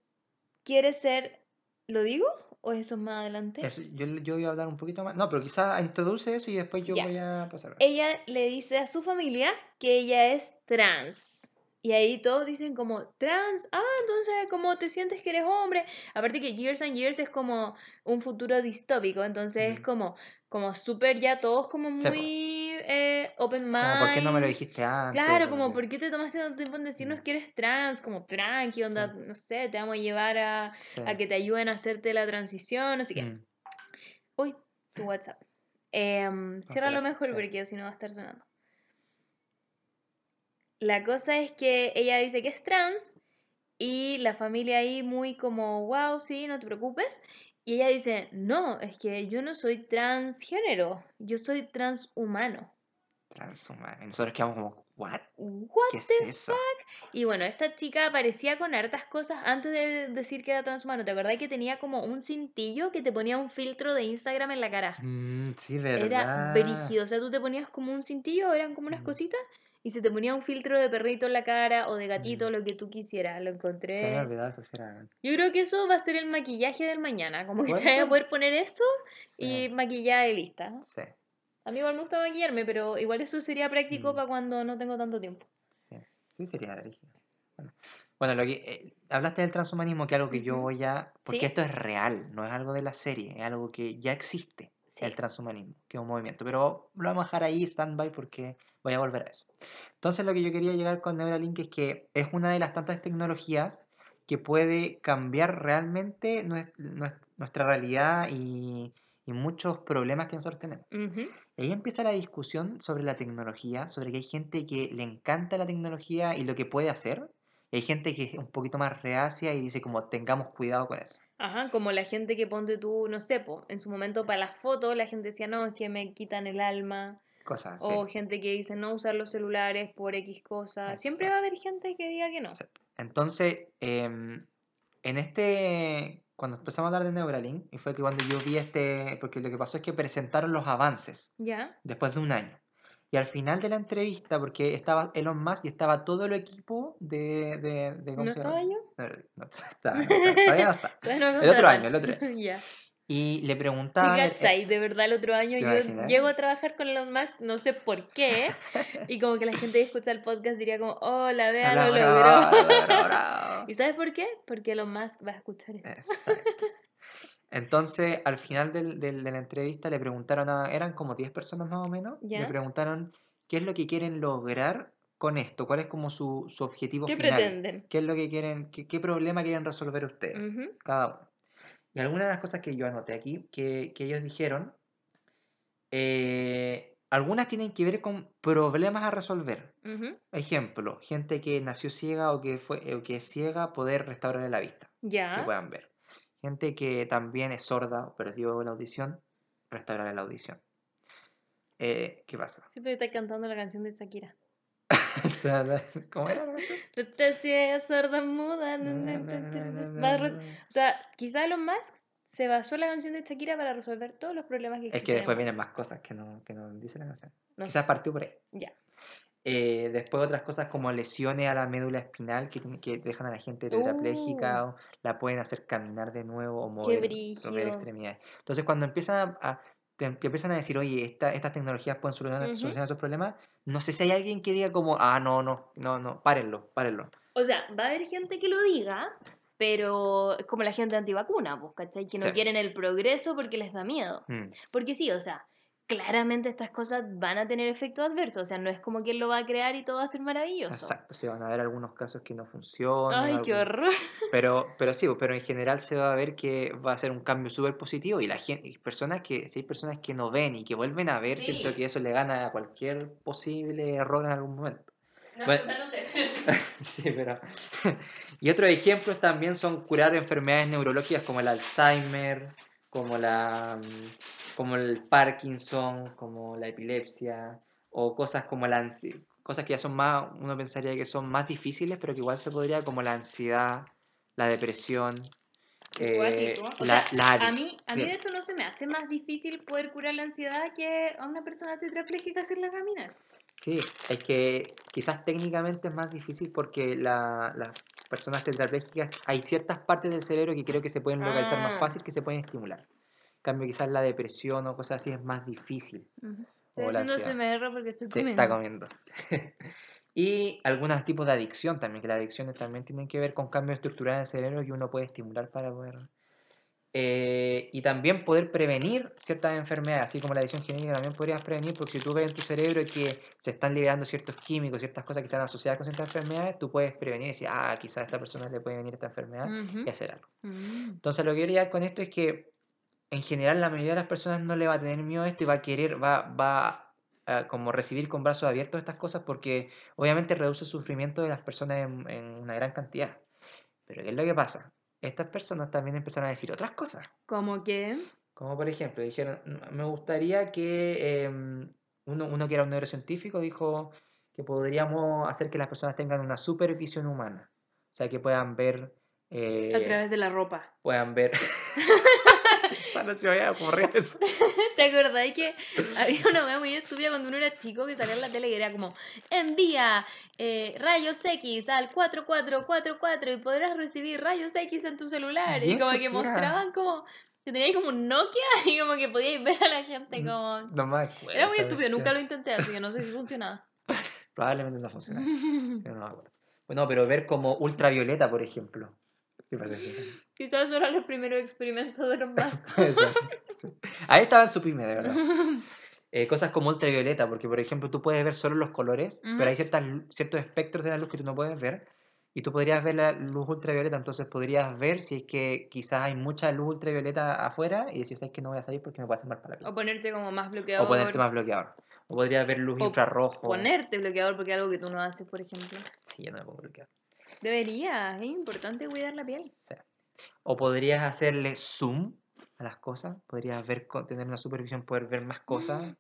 quiere ser... ¿Lo digo? ¿O eso es más adelante? Eso, yo, yo iba a hablar un poquito más. No, pero quizás introduce eso y después yo Ya. voy a pasar. ella le dice a su familia que ella es trans. Y ahí todos dicen como, trans, ah, entonces, ¿cómo te sientes que eres hombre? Aparte que Years and Years es como un futuro distópico, entonces es como, como súper ya todos como muy eh, open mind. Como, ¿por qué no me lo dijiste antes? Claro, como. ¿por qué te tomaste tanto tiempo en decirnos Mm. que eres trans? Como, tranqui, onda, no sé, te vamos a llevar a, Sí. a que te ayuden a hacerte la transición, así que... Mm. Uy, tu WhatsApp. Em, ciérralo será, mejor sí. porque si no va a estar sonando. La cosa es que ella dice que es trans y la familia ahí muy como, wow, sí, no te preocupes. Y ella dice, no, es que yo no soy transgénero, yo soy transhumano. Transhumano. Nosotros quedamos como, ¿what? What ¿Qué es the eso? Y bueno, esta chica aparecía con hartas cosas antes de decir que era transhumano. ¿Te acordás que tenía como un cintillo que te ponía un filtro de Instagram en la cara? Mm, sí, Era verdad. brígido. O sea, tú te ponías como un cintillo, eran como unas Mm. Y se te ponía un filtro de perrito en la cara o de gatito, Mm. lo que tú quisieras. Lo Se me encontré. olvidaba eso, sí era. Yo creo que eso va a ser el maquillaje del mañana. Como que te vas a poder poner eso Sí, y maquillada y lista. sí, A mí igual me gusta maquillarme, pero igual eso sería práctico Mm. para cuando no tengo tanto tiempo. sí. Sí, sería rígido. Bueno, bueno lo que, eh, hablaste del transhumanismo, que es algo que yo voy a... Porque Sí. esto es real, no es algo de la serie, es algo que ya existe, Sí. el transhumanismo, que es un movimiento. Pero lo vamos a dejar ahí, stand-by, porque voy a volver a eso. Entonces lo que yo quería llegar con Neuralink es que es una de las tantas tecnologías que puede cambiar realmente nues- nues- nuestra realidad y, y muchos problemas que nosotros tenemos. Y ahí empieza la discusión sobre la tecnología, sobre que hay gente que le encanta la tecnología y lo que puede hacer. Y hay gente que es un poquito más reacia y dice como tengamos cuidado con eso. Ajá, como la gente que ponte tú, no sé, po, en su momento para las fotos, la gente decía, no, es que me quitan el alma. Cosas. O gente que dice no usar los celulares por X cosas. Siempre va a haber gente que diga que no. Entonces, em, en este, cuando empezamos a hablar de Neuralink, y fue que cuando yo vi este, porque lo que pasó es que presentaron los avances ¿Ya? después de un año. Y al final de la entrevista, porque estaba Elon Musk y estaba todo el equipo de... de, de ¿cómo ¿No se estaba yo? No, no *laughs* estaba, no, todavía no está. El otro año, el *laughs* otro ya. Y le ¿Y preguntaban... eh, cachai? De verdad, el otro año ¿Te yo imaginas? llego a trabajar con Elon Musk, no sé por qué. y como que la gente que escucha el podcast diría como, hola, vea, lo logró. *laughs* ¿Y sabes por qué? Porque Elon Musk va a escuchar esto. Exacto. Entonces, al final del- del- de la entrevista le preguntaron a, eran como 10 personas más o menos, le Ya. preguntaron qué es lo que quieren lograr con esto, cuál es como su, su objetivo ¿Qué final, pretenden? qué es lo que quieren, qué, qué problema quieren resolver ustedes, cada uno. Y algunas de las cosas que yo anoté aquí, que, que ellos dijeron, eh, algunas tienen que ver con problemas a resolver. Ejemplo, gente que nació ciega o que, fue, o que es ciega, poder restaurarle la vista que Ya. puedan ver. Gente que también es sorda o perdió la audición, restaurarle la audición. Eh, ¿Qué pasa? Siento que está cantando la canción de Shakira. *laughs* ¿Cómo era la canción? Sorda, muda. O sea, quizá Elon Musk se basó la canción de Shakira para resolver todos los problemas que Es que después vienen más cosas que no, que no dice la canción. No Quizás sé. partió por ahí. Ya. Eh, después otras cosas como lesiones a la médula espinal que, que dejan a la gente tetrapléjica o la pueden hacer caminar de nuevo o mover, mover extremidades. Entonces cuando empiezan a, a- te, te empiezan a decir, oye, esta- estas tecnologías pueden solucionar, Ujú. solucionar esos problemas, no sé si hay alguien que diga como, ah, no, no, no, no, párenlo, párenlo. O sea, va a haber gente que lo diga, pero es como la gente antivacuna, pues, ¿cachai? Que no Sí. quieren el progreso porque les da miedo. Mm, Porque sí, o sea, claramente estas cosas van a tener efectos adversos. O sea, no es como que él lo va a crear y todo va a ser maravilloso. Exacto, se van a ver algunos casos que no funcionan. Ay, qué horror. Pero, *laughs* pero sí, pero en general se va a ver que va a ser un cambio súper positivo y la gente, y personas que, si hay personas que no ven y que vuelven a ver, siento Sí. que eso le gana a cualquier posible error en algún momento. No, Bueno. o sea, no sé. *laughs* Sí, pero... *laughs* y otros ejemplos también son curar enfermedades neurológicas como el Alzheimer, como la mm, como el Parkinson, como la epilepsia, o cosas como la ansi- cosas que ya son más, uno pensaría que son más difíciles, pero que igual se podría, como la ansiedad, la depresión, eh. O la, sea, la A mí, a mí Bien. de hecho no se me hace más difícil poder curar la ansiedad que a una persona tetrapléjica hacerla caminar. Sí, es que quizás técnicamente es más difícil porque la- las personas tetraplégicas hay ciertas partes del cerebro que creo que se pueden localizar Ah. más fácil que se pueden estimular. En cambio, quizás la depresión o cosas así es más difícil. Estoy O la ansiedad. CMR porque estoy Sí, comiendo. está comiendo. *laughs* y algunos tipos de adicción también, que las adicciones también tienen que ver con cambios estructurales en el cerebro que uno puede estimular para poder... Eh, y también poder prevenir ciertas enfermedades, así como la adicción genética también podrías prevenir, porque si tú ves en tu cerebro que se están liberando ciertos químicos, ciertas cosas que están asociadas con ciertas enfermedades, tú puedes prevenir y decir, ah, quizás a esta persona le puede venir esta enfermedad Ujú. y hacer algo. Mm. Entonces lo que quiero llegar con esto es que en general la mayoría de las personas no le va a tener miedo a esto y va a querer, va, va a como recibir con brazos abiertos estas cosas porque obviamente reduce el sufrimiento de las personas en, en una gran cantidad. Pero ¿qué es lo que pasa? Estas personas también empezaron a decir otras cosas. ¿Cómo que? Como por ejemplo, dijeron, "Mm, me gustaría que em, uno, uno que era un neurocientífico dijo que podríamos hacer que las personas tengan una supervisión humana. O sea, que puedan ver... eh, A través de la ropa. puedan ver. *laughs* No se me había ocurrido eso. ¿Te acordás que había una wea muy estúpida cuando uno era chico que salía en la tele y era como envía eh, rayos X al 4444 y podrás recibir rayos X en tu celular? ¿Y Y como que era? mostraban como que teníais como un Nokia *laughs* y como que podíais ver a la gente Mm, como... No me acuerdo. Era muy ¿sabes estúpido, qué? nunca lo intenté, así que no sé si funcionaba. *laughs* Probablemente no funciona. *laughs* Yo no me acuerdo. Bueno, pero ver como ultravioleta, por ejemplo. ¿Qué pasa? Quizás eran los primeros experimentos de los vascos. *laughs* Eso, sí. Ahí estaba en su pyme, de verdad. *laughs* Eh, cosas como ultravioleta, porque por ejemplo tú puedes ver solo los colores, Ujú. pero hay ciertas, ciertos espectros de la luz que tú no puedes ver. Y tú podrías ver la luz ultravioleta, entonces podrías ver si es que quizás hay mucha luz ultravioleta afuera y decir, ¿sabes que no voy a salir porque me puede hacer mal para la piel? o ponerte como más bloqueador. O ponerte más bloqueador. O podrías ver luz O infrarrojo. Ponerte bloqueador porque es algo que tú no haces, por ejemplo. Sí, yo no me puedo bloquear. Debería, es importante cuidar la piel. O podrías hacerle zoom a las cosas. Podrías ver, tener una supervisión, poder ver más cosas.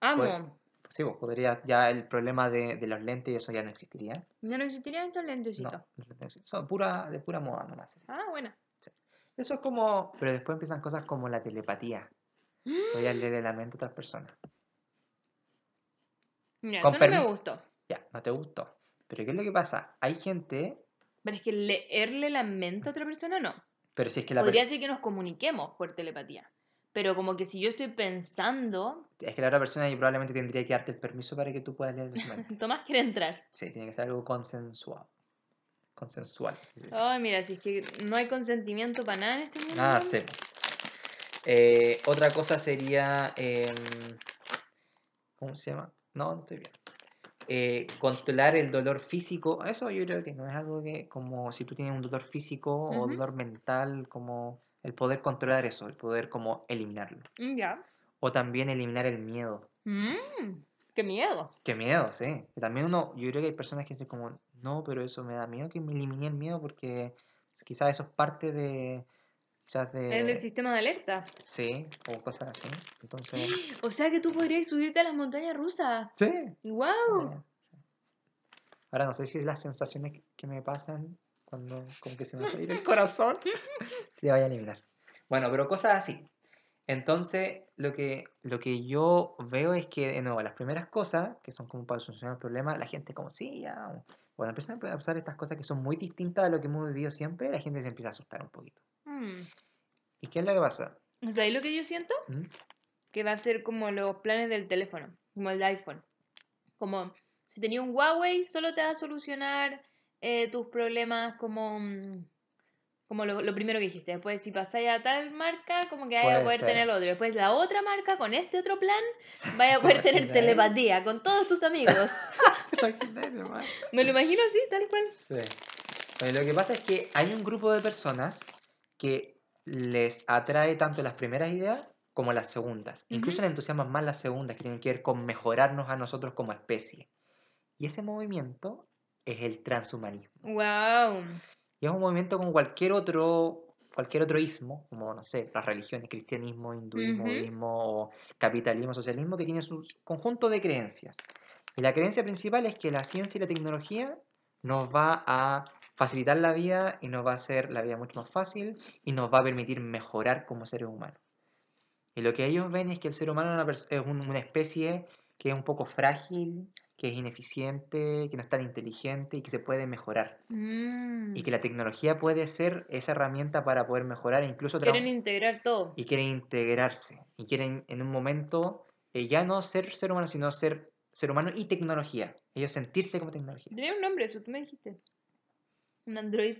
Amo. Pues- Sí, vos podrías, ya el problema de, de los lentes y eso ya no existiría. Ya no existirían estos No, lentecitos. los lentes existen. son pura, de pura moda nomás. Ah, bueno. Eso es como, pero después empiezan cosas como la telepatía. Podrías leer la mente a otras personas. Mira, eso no me gustó. Ya, no te gustó. Pero ¿qué es lo que pasa? Hay gente, Pero es que leerle la mente a otra persona no. pero si es que la, per- Podría ser que nos comuniquemos por telepatía. Pero como que si yo estoy pensando, es que la otra persona probablemente tendría que darte el permiso para que tú puedas leer su mente. *laughs* Tomás quiere entrar. Sí, tiene que ser algo consensuado. Consensual. Ay, mira, si es que no hay consentimiento para nada en este mundo. Ah, sí. Eh, otra cosa sería. em, ¿Cómo se llama? No, no estoy bien. Eh, controlar el dolor físico. Eso yo creo que no es algo que, como si tú tienes un dolor físico o Ujú. dolor mental, como el poder controlar eso, el poder como eliminarlo. Mm, Ya. O también eliminar el miedo. Mm, qué miedo. Qué miedo, sí. También uno, yo creo que hay personas que dicen como, no, pero eso me da miedo que me elimine el miedo porque quizás eso es parte de, quizás de... El sistema de alerta. Sí, o cosas así. Entonces, *gasps* O sea que tú podrías subirte a las montañas rusas. sí. ¡Wow! Ahora no sé si es las sensaciones que- me pasan cuando como que se me va a salir el corazón *laughs* se vaya a eliminar. Bueno, pero cosas así. Entonces, lo que, lo que yo veo es que, de nuevo, las primeras cosas, que son como para solucionar el problema, la gente como, sí, ya... Cuando empiezan a pasar estas cosas que son muy distintas a lo que hemos vivido siempre, la gente se empieza a asustar un poquito. Mm. ¿Y qué es lo que pasa? O sea, ¿y lo que yo siento? ¿Mm? Que va a ser como los planes del teléfono, como el iPhone. Como si tenía un Huawei, solo te va a solucionar eh, tus problemas como, mm, como lo, lo primero que dijiste. Después, si pasáis a tal marca, como que vaya a poder ser. tener otro. Después, la otra marca, con este otro plan, vaya a ¿Te poder tener telepatía con todos tus amigos. *laughs* Me lo imagino así, tal cual. Sí. Lo que pasa es que hay un grupo de personas que les atrae tanto las primeras ideas como las segundas. Incluso les entusiasman más las segundas, que tienen que ver con mejorarnos a nosotros como especie. Y ese movimiento es el transhumanismo. Wow. Y es un movimiento como cualquier otro, cualquier otro ismo, como, no sé, las religiones, cristianismo, hinduismo, Ujú. budismo, o capitalismo, socialismo, que tiene su conjunto de creencias. Y la creencia principal es que la ciencia y la tecnología nos va a facilitar la vida y nos va a hacer la vida mucho más fácil y nos va a permitir mejorar como seres humanos. Y lo que ellos ven es que el ser humano es una, especie que es un poco frágil, que es ineficiente, que no es tan inteligente y que se puede mejorar. Mm. Y que la tecnología puede ser esa herramienta para poder mejorar e incluso Quieren integrar todo. y quieren integrarse. Y quieren en un momento eh, ya no ser ser humano, sino ser ser humano y tecnología. Ellos sentirse como tecnología. Tenía un nombre, eso tú me dijiste. Un android.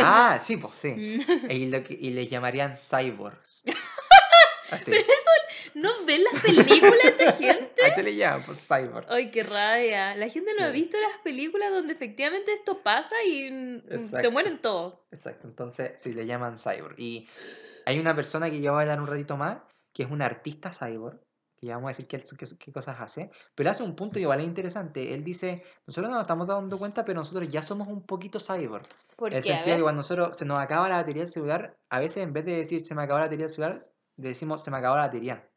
Ah, sí, pues sí. *laughs* Y, lo que- y les llamarían cyborgs. *laughs* Así. Pero eso, ¿no ven las películas de *laughs* gente? Así le llaman, pues cyborg. Ay, qué rabia. La gente no ha visto las películas donde efectivamente esto pasa y mm, se Exacto. mueren todos. Exacto, entonces sí le llaman cyborg. Y hay una persona que yo voy a hablar un ratito más, que es un artista cyborg, que ya vamos a decir qué, cosas hace, pero hace un punto igual es interesante. Él dice, nosotros no nos estamos dando cuenta, pero nosotros ya somos un poquito cyborg. ¿Por En el sentido de que cuando nosotros se nos acaba la batería del celular, a veces en vez de decir se me acabó la batería del celular, decimos se me acabó la batería.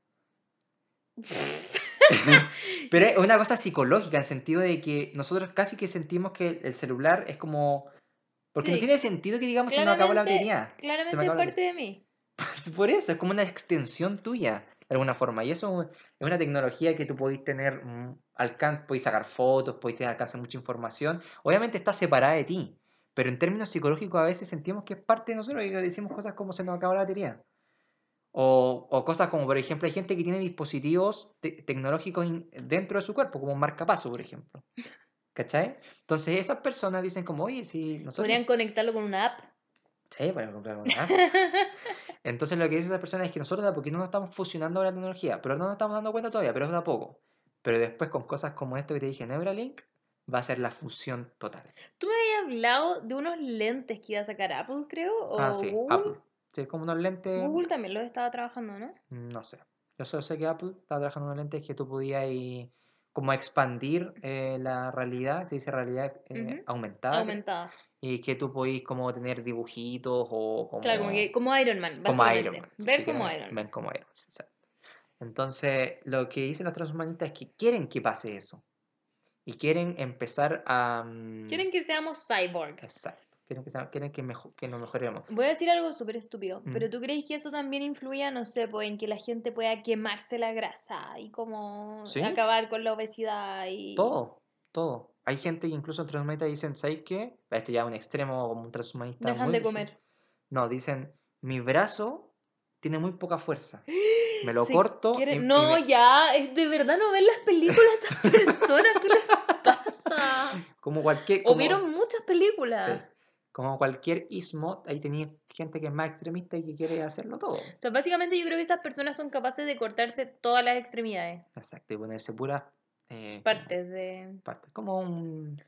*laughs* Pero es una cosa psicológica, en el sentido de que nosotros casi que sentimos que el celular es como... Porque no tiene sentido que digamos se nos acabó la Claramente- batería. Claramente me es parte de mí. *laughs* Por eso, es como una extensión tuya, de alguna forma. Y eso es una tecnología que tú podéis tener mm, alcance, podéis sacar fotos, podéis tener alcance mucha información. Obviamente está separada de ti, pero en términos psicológicos a veces sentimos que es parte de nosotros y decimos cosas como se nos acabó la batería. O, o cosas como, por ejemplo, hay gente que tiene dispositivos te- tecnológicos dentro de su cuerpo, como un marcapaso, por ejemplo. *laughs* ¿Cachai? Entonces esas personas dicen como, oye, si nosotros... Podrían conectarlo con una app. Sí, para comprar una. Entonces lo que dice esa persona es que nosotros de a poquito nos estamos fusionando la tecnología, pero no nos estamos dando cuenta todavía, pero es de a poco. Pero después con cosas como esto que te dije, Neuralink, va a ser la fusión total. Tú me habías hablado de unos lentes que iba a sacar Apple, creo, o ah, sí, Google. Apple. Sí, como unos lentes, Google también los estaba trabajando, ¿no? no sé. Yo solo sé que Apple estaba trabajando unos lentes que tú podías como expandir eh, la realidad, se dice realidad eh, aumentada, Aumentada. Y que tú podís como tener dibujitos o como... Claro, como, que, como Iron Man, como. Iron Man. Ver como quieren, Iron Man. Ven como Iron Man, exacto. Entonces, lo que dicen los transhumanistas es que quieren que pase eso. Y quieren empezar a... mm, Quieren que seamos cyborgs. Exacto. Quieren que, sea- quieren que, mejo- que nos mejoremos. Voy a decir algo súper estúpido, Mm. pero ¿tú crees que eso también influía, no sé, pues en que la gente pueda quemarse la grasa y como Sí. acabar con la obesidad y... Todo, todo. Hay gente que incluso en transhumanistas dicen, ¿sabes qué? Esto ya es un extremo como un transhumanista. Dejan muy de comer. No, dicen, mi brazo tiene muy poca fuerza. *gasps* Me lo corto. quiere- y- y No, me- ya, es de verdad no ven las películas de estas *laughs* personas, ¿qué les pasa? *laughs* como cualquier... O como- vieron muchas películas. Sí. Como cualquier ismo, ahí tenía gente que es más extremista y que quiere hacerlo todo. O sea, básicamente yo creo que estas personas son capaces de cortarse todas las extremidades, Exacto, y ponerse puras eh, partes de partes, como un,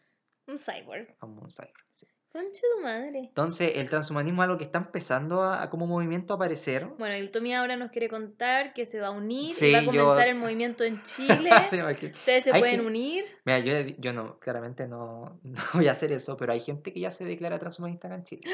un cyborg. como un cyborg, sí. Concha tu madre. Entonces, el transhumanismo es algo que está empezando a, a como movimiento a aparecer. Bueno, el Tommy ahora nos quiere contar que se va a unir Sí, y va a yo- comenzar el *laughs* movimiento en *laughs* Chile. Ustedes se Hay pueden unir. Mira, yo, yo no, claramente no, *laughs* no voy a hacer eso, pero hay gente que ya se declara transhumanista acá en Chile. *gasps* hay-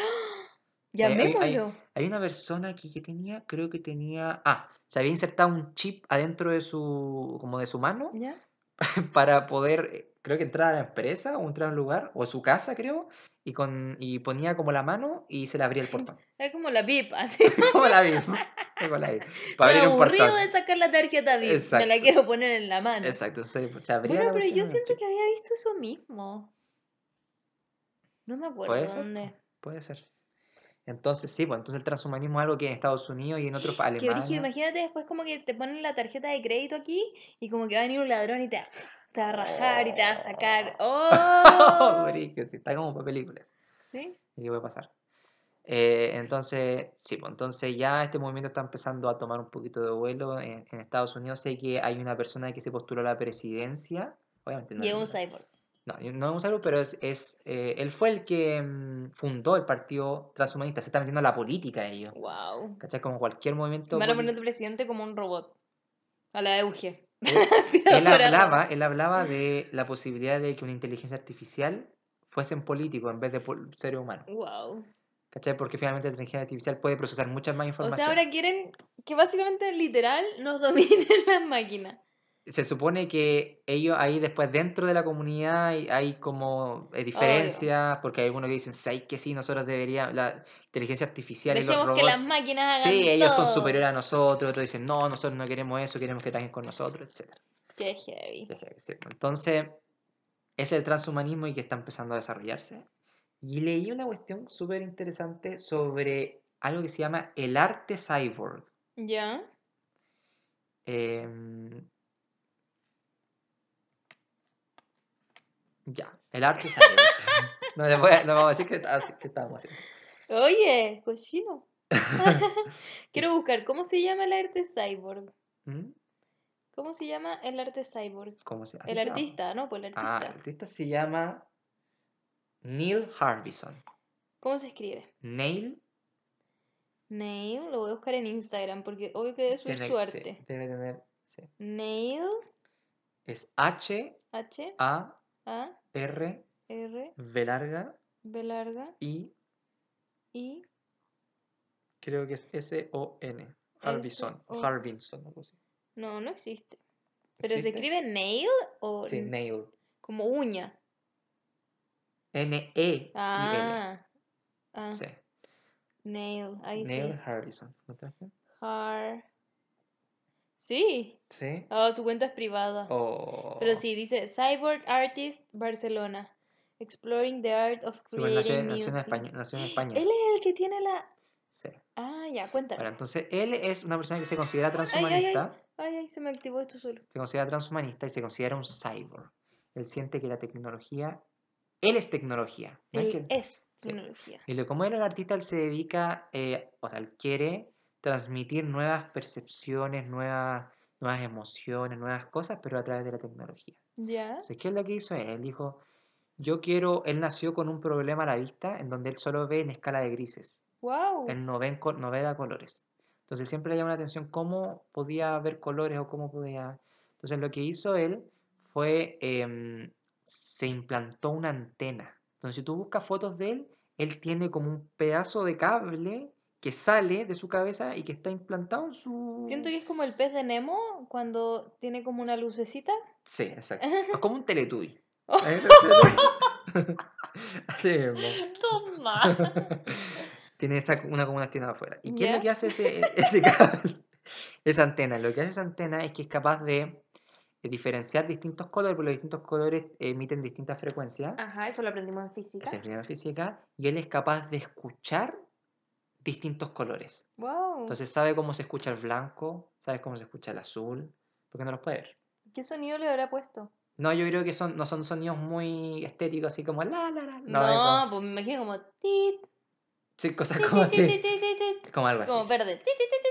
Llamémoslo. Hay una persona que, que tenía, creo que tenía, ah, se había insertado un chip adentro de su, como de su mano, ¿Ya? *laughs* para poder, creo que entrar a la empresa o entrar a un lugar, o a su casa, creo, y, con, y ponía como la mano y se le abría el portón. *laughs* Es como la VIP, así. *laughs* como la misma. Déjala ahí. Estoy Para abrir un aburrido portón. de sacar la tarjeta VIP. Me la quiero poner en la mano. Exacto, se, se abría Bueno, la pero yo en la siento que había visto eso mismo. No me acuerdo Puede ser, dónde. Puede ser. Entonces, sí, pues entonces el transhumanismo es algo que en Estados Unidos y en otros Qué brígido, Alemania. imagínate después como que te ponen la tarjeta de crédito aquí y como que va a venir un ladrón y te, va- te va a rajar y te va a sacar. ¡Oh! *laughs* Brígido, sí, está como para películas. ¿Sí? ¿Y qué puede pasar? Eh, entonces, sí, pues entonces ya este movimiento está empezando a tomar un poquito de vuelo en, en Estados Unidos. Sé que hay una persona que se postuló a la presidencia. Obviamente no, un cyborg. No, no es un saludo, pero es, es, eh, él fue el que mm, fundó el partido transhumanista. Se está metiendo en la política ellos. Wow. ¿Cachai? Como cualquier movimiento. Van a político. poner tu presidente como un robot. A la Euge. *laughs* Él hablaba, él hablaba de la posibilidad de que una inteligencia artificial fuesen políticos en vez de seres humanos. Wow. ¿Cachai? Porque finalmente la inteligencia artificial puede procesar mucha más O información. sea, ahora quieren que básicamente literal nos *laughs* dominen las máquinas. Se supone que ellos ahí después dentro de la comunidad hay, hay como eh, diferencias, porque hay algunos que dicen, ¿sabes que sí? Nosotros deberíamos, la inteligencia artificial y los Dejemos que robots... las máquinas hagan Sí, ellos son superiores a nosotros, otros dicen, no, nosotros no queremos eso, queremos que estén con nosotros, etc. Qué heavy. Entonces, es el transhumanismo y que está empezando a desarrollarse. Y leí una cuestión súper interesante sobre algo que se llama el arte cyborg. ¿Ya? Em, ya, el arte cyborg. *laughs* no, le voy a- no vamos a decir que, que estábamos haciendo. Oye, cochino. *laughs* Quiero buscar, ¿cómo se llama el arte cyborg? ¿Mm? ¿Cómo se llama el arte cyborg? ¿Cómo se, El se llama? artista, ¿no? Pues el Ah, artista. el artista se llama Neil Harbison. ¿Cómo se escribe? Neil Nail, lo voy a buscar en Instagram porque obvio que debe subir tiene- su sí, arte. debe tener, sí. Nail, Es H H, A A, R R, V larga B larga, y I, creo que es S O N. Harbison. S-O- Harbinson, algo así. no, no existe. ¿Pero se escribe nail o Sí, Nail. como uña? N E I L. Ah, ah, Sí. nail, ahí Neil sí. Harbison. Har. Sí. Sí. Oh, su cuenta es privada. O... Pero sí, dice Cyborg Artist Barcelona. Exploring the art of Sí, bueno, nació, creating nació en music. España, nació en España. Él es el que tiene la. Sí. Ah, ya, cuéntame. Bueno, entonces él es una persona que se considera *gasps* ay, ay. transhumanista. Ay, ay, se me activó esto solo. Se considera transhumanista y se considera un cyborg. Él siente que la tecnología. Él es tecnología. no es Él que- es sí. tecnología. Y lo, como él es el artista, él se dedica, eh, o sea, él quiere transmitir nuevas percepciones, nuevas, nuevas emociones, nuevas cosas, pero a través de la tecnología. ¿Ya? Entonces, ¿qué es lo que hizo él? Él dijo, yo quiero, él nació con un problema a la vista en donde él solo ve en escala de grises, ¡Wow! él no ve, no ve a colores. Entonces siempre le llama la atención cómo podía ver colores o cómo podía... Entonces lo que hizo él fue, em, se implantó una antena. Entonces si tú buscas fotos de él, él tiene como un pedazo de cable que sale de su cabeza y que está implantado en su... Siento que es como el pez de Nemo cuando tiene como una lucecita. Sí, exacto. *laughs* Es como un teletubby. Oh. ¿Eh? *laughs* Así mismo. Toma. *laughs* Tiene esa, una como una antena afuera. ¿Y qué es lo que hace ese, ese cable? Esa antena. Lo que hace esa antena es que es capaz de, de diferenciar distintos colores, porque los distintos colores emiten distintas frecuencias. Ajá, eso lo aprendimos en física. en primera física. Y él es capaz de escuchar distintos colores. ¡Wow! Entonces sabe cómo se escucha el blanco, sabe cómo se escucha el azul, porque no los puede ver. ¿Qué sonido le habrá puesto? No, yo creo que son, no son sonidos muy estéticos, así como la, la, la. No, como- pues me imagino como tit, sí, cosas tit, como tit, así. tit, Como algo así. como verde.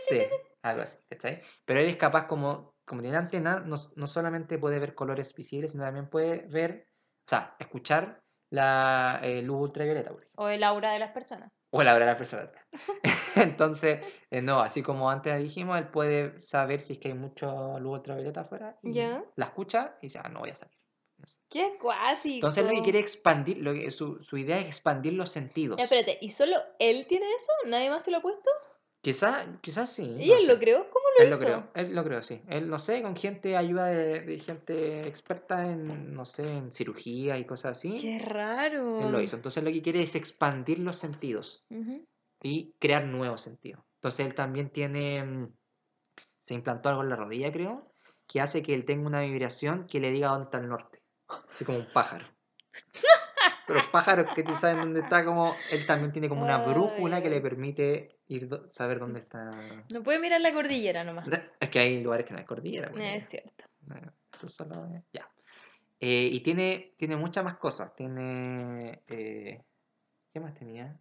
Sí, algo así, ¿cachai? Pero él es capaz, como, como tiene antena, no, no solamente puede ver colores visibles, sino también puede ver, o sea, escuchar la eh, luz ultravioleta. O el aura de las personas. O la de la persona. *laughs* *laughs* Entonces, eh, no, así como antes dijimos, él puede saber si es que hay mucho luz ultravioleta afuera. Y Ya. La escucha y dice, ah, no voy a salir. ¡Qué cuático! Entonces lo que quiere expandir, lo que, su, su idea es expandir los sentidos. Ya, espérate, ¿y solo él tiene eso? ¿Nadie más se lo ha puesto? Quizás quizás sí. ¿Y no él sé. lo creó? ¿Cómo lo Él lo hizo? creó, él lo creó, sí. Él, no sé, con gente, ayuda de, de gente experta en, no sé, en cirugía y cosas así. ¡Qué raro! Él lo hizo. Entonces lo que quiere es expandir los sentidos y crear nuevos sentidos. Entonces él también tiene, mm, se implantó algo en la rodilla, creo, que hace que él tenga una vibración que le diga dónde está el norte. *laughs* Así como un pájaro. *laughs* Pero los pájaros que te saben dónde está, como él también tiene como una brújula que le permite ir saber dónde está. No puede mirar la cordillera nomás. Es que hay lugares que no hay cordillera. pues, Es cierto. no, Eso solo es- ya. Eh, y tiene, tiene muchas más cosas. Tiene. eh, ¿Qué más tenía?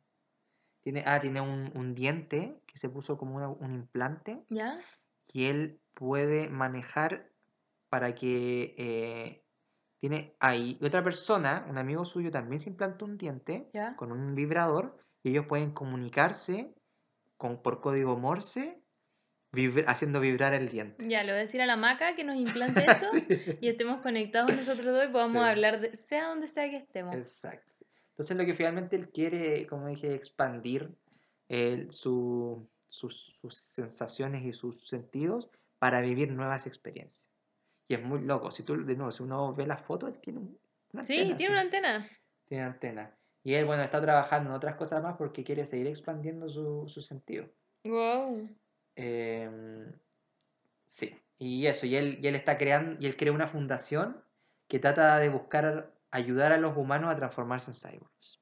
Tiene, ah, tiene un, un diente que se puso como una- un implante ¿Ya? que él puede manejar para que eh, tiene ahí otra persona, un amigo suyo también se implantó un diente ¿Ya? con un vibrador y ellos pueden comunicarse con, por código Morse vibra- haciendo vibrar el diente. Ya, le voy a decir a la maca que nos implante *laughs* eso y estemos conectados nosotros dos y podamos Sí. hablar de sea donde sea que estemos. Exacto. Entonces lo que finalmente él quiere, como dije, expandir su- sus, sus sensaciones y sus sentidos para vivir nuevas experiencias. Y es muy loco. Si tú, de nuevo, si uno ve la foto, él tiene un- una Sí, antena. tiene así. una antena. Tiene antena. Y él, bueno, está trabajando en otras cosas más porque quiere seguir expandiendo su, su sentido. Wow. Em, sí, y eso, y él, y él está creando, y él crea una fundación que trata de buscar ayudar a los humanos a transformarse en cyborgs.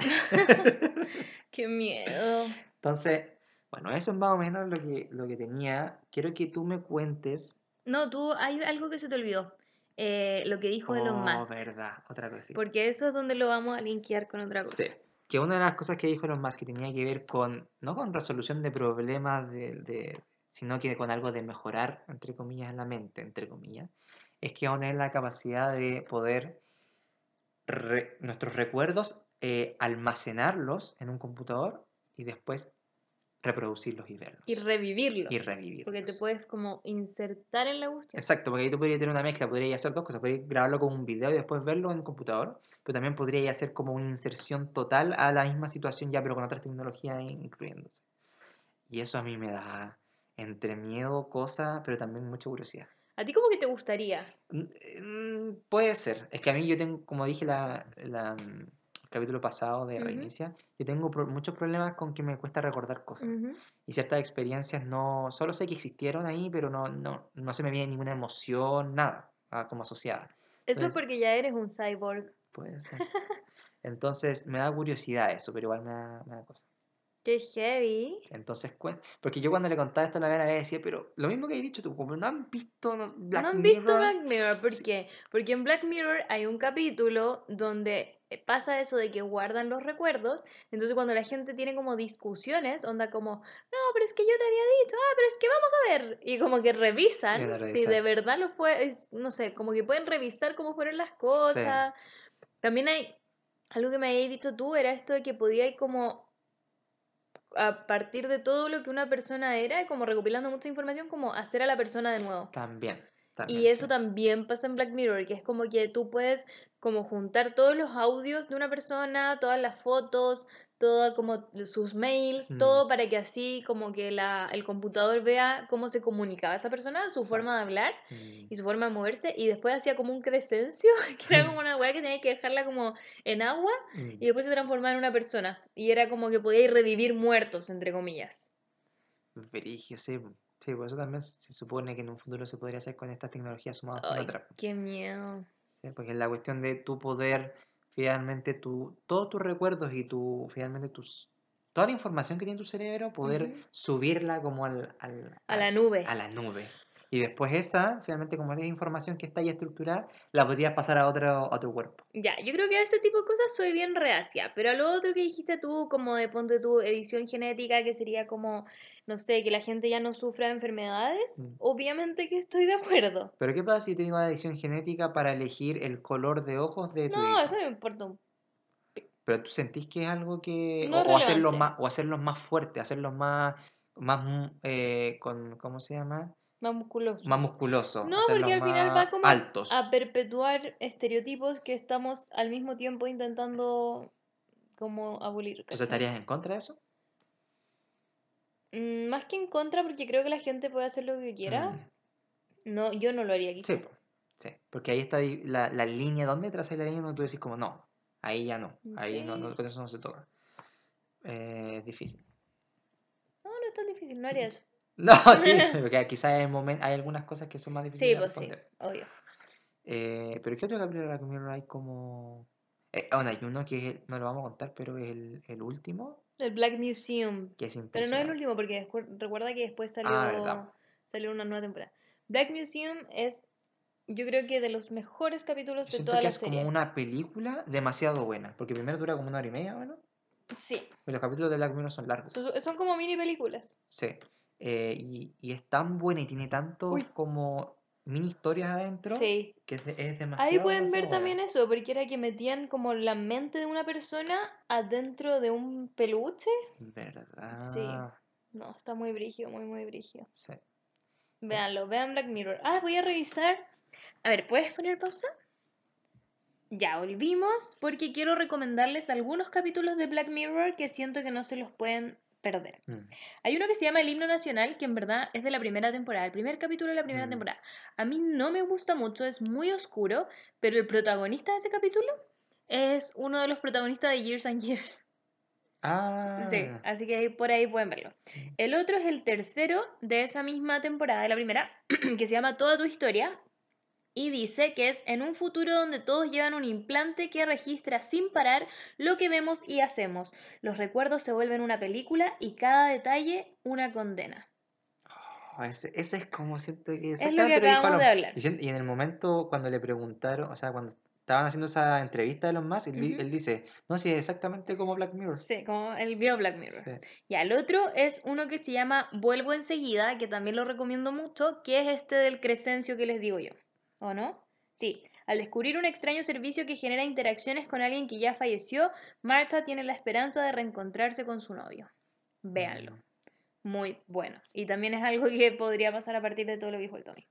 *laughs* Qué miedo. Entonces, bueno, eso es más o menos lo que, lo que tenía. Quiero que tú me cuentes. No, tú, hay algo que se te olvidó. Eh, lo que dijo Elon Oh, Musk. verdad, otra cosita. Porque eso es donde lo vamos a linkear con otra cosa. Sí, que una de las cosas que dijo Elon Musk que tenía que ver con, no con resolución de problemas, de, de- sino que con algo de mejorar, entre comillas, la mente, entre comillas, es que vamos a tener la capacidad de poder re- nuestros recuerdos eh, almacenarlos en un computador y después reproducirlos y verlos. Y revivirlos. Y revivirlos. Porque te puedes como insertar en la cuestión. Exacto, porque ahí tú podrías tener una mezcla, podrías hacer dos cosas, podrías grabarlo como un video y después verlo en el computador, pero también podrías hacer como una inserción total a la misma situación ya, pero con otras tecnologías in- incluyéndose. Y eso a mí me da entre miedo, cosa, pero también mucha curiosidad. ¿A ti como que te gustaría? Mm, mm, Puede ser, es que a mí yo tengo, como dije la, la, mm, capítulo pasado de Ujú. Reinicia, yo tengo pro- muchos problemas con que me cuesta recordar cosas. Ujú. Y ciertas experiencias no, solo sé que existieron ahí, pero no, no, no se me viene ninguna emoción, nada, ah, como asociada. Eso es Entonces- porque ya eres un cyborg. Puede ser. *laughs* Entonces me da curiosidad eso, pero igual me da, me da cosa. Qué heavy. Entonces, porque yo cuando le contaba esto a la Vera, le decía, pero lo mismo que he dicho tú, como no han visto no, Black ¿No han visto Mirror?". Black Mirror? ¿Por Sí. qué? Porque en Black Mirror hay un capítulo donde pasa eso de que guardan los recuerdos. Entonces cuando la gente tiene como discusiones, onda como, no, pero es que yo te había dicho, ah, pero es que vamos a ver. Y como que revisan si de verdad lo fue, es- no sé, como que pueden revisar cómo fueron las cosas. También hay algo que me habías dicho tú, era esto de que podía como a partir de todo lo que una persona era, como recopilando mucha información, como hacer a la persona de nuevo. También. También, Y eso sí. también pasa en Black Mirror, que es como que tú puedes como juntar todos los audios de una persona, todas las fotos, todo como sus mails, Mm. todo para que así como que la, el computador vea cómo se comunicaba esa persona, su forma de hablar Mm, y su forma de moverse, y después hacía como un crescencio, *laughs* que era como una weá que tenía que dejarla como en agua mm. y después se transformaba en una persona. Y era como que podía revivir muertos, entre comillas. Verigio, sí. Sí, por eso también se supone que en un futuro se podría hacer con estas tecnologías sumadas con otras. qué miedo. ¿sí? Porque es la cuestión de tu poder, finalmente, tu, todos tus recuerdos y tu, finalmente, tus, toda la información que tiene tu cerebro, poder subirla como al, al- A la nube. a la nube. Y después esa, finalmente, como es información que está ya estructurada, la podrías pasar a otro, a otro cuerpo. Ya, yo creo que a ese tipo de cosas soy bien reacia, pero a lo otro que dijiste tú, como de ponte tu edición genética, que sería como, no sé, que la gente ya no sufra de enfermedades, Mm. obviamente que estoy de acuerdo. Pero ¿qué pasa si tengo una edición genética para elegir el color de ojos de tu No, hijo? eso me importa un... Pero tú sentís que es algo que... No o, hacerlos más, o hacerlos más fuertes, hacerlos más, más mm, eh, con, ¿cómo se llama? Más musculoso. Más musculosos. No, porque al final va como altos. a perpetuar estereotipos que estamos al mismo tiempo intentando como abolir. ¿Entonces ¿cachai? estarías en contra de eso? Mm, Más que en contra, porque creo que la gente puede hacer lo que quiera. Mm, No, yo no lo haría Sí, quizá. po, sí, porque ahí está la, la línea, ¿dónde trazas la línea donde tú decís como no? Ahí ya no, ahí no, no- Sí. con eso no se toca. Eh, es difícil. difícil, no haría eso. No, *laughs* sí, *laughs* porque quizás hay, algunas cosas que son más difíciles Sí, de pues sí, obvio. Eh, pero ¿qué otro capítulo de Black Mirror hay como...? Eh, bueno, hay uno que es no lo vamos a contar, pero es el, el último, El Black Museum. que es Pero no impresionante. el último, porque recuerda que después salió, Ah, salió una nueva temporada. Black Museum es, yo creo que de los mejores capítulos Yo de toda que la es serie. como una película demasiado buena, porque primero dura como una hora y media, bueno, Sí, y los capítulos de Black Mirror son largos. son, son como mini películas. Sí. Eh, y, y es tan buena y tiene tantos como mini historias adentro Sí. que es, es demasiado. Ahí pueden ver también eso, porque era que metían como la mente de una persona adentro de un peluche. ¿Verdad? No, está muy brígido, muy, muy brígido. Sí. Véanlo, vean Black Mirror. Ah, voy a revisar. A ver, ¿puedes poner pausa? Ya, volvimos porque quiero recomendarles algunos capítulos de Black Mirror que siento que no se los pueden perder. Mm. Hay uno que se llama El himno nacional, que en verdad es de la primera temporada, el primer capítulo de la primera Mm. temporada. A mí no me gusta mucho, es muy oscuro, pero el protagonista de ese capítulo es uno de los protagonistas de Years and Years. Ah. Sí, así que por ahí pueden verlo. Mm. El otro es el tercero de esa misma temporada, de la primera, *clears throat* que se llama Toda tu historia. Y dice que es en un futuro donde todos llevan un implante que registra sin parar lo que vemos y hacemos. Los recuerdos se vuelven una película y cada detalle una condena. Oh, ese, ese es como siento que Es lo que acabamos de hablar. Y, en el momento cuando le preguntaron, o sea, cuando estaban haciendo esa entrevista de Elon Musk, él, él dice, no, sí, exactamente como Black Mirror. Sí, como el vio Black Mirror. Sí. Y el otro es uno que se llama Vuelvo enseguida, que también lo recomiendo mucho, que es este del Crescencio que les digo yo. ¿O no? Sí. Al descubrir un extraño servicio que genera interacciones con alguien que ya falleció, Martha tiene la esperanza de reencontrarse con su novio. Véanlo. Muy bueno. Y también es algo que podría pasar a partir de todo lo que dijo el Tommy.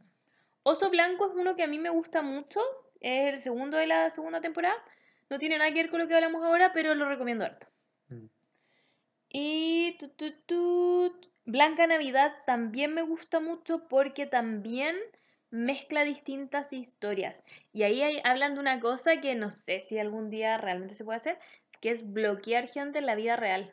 Oso Blanco es uno que a mí me gusta mucho. Es el segundo de la segunda temporada. No tiene nada que ver con lo que hablamos ahora, pero lo recomiendo harto. Mm. Y tu, tu, tu, Blanca Navidad también me gusta mucho porque también mezcla distintas historias. Y ahí hay- hablan de una cosa que no sé si algún día realmente se puede hacer, que es bloquear gente en la vida real.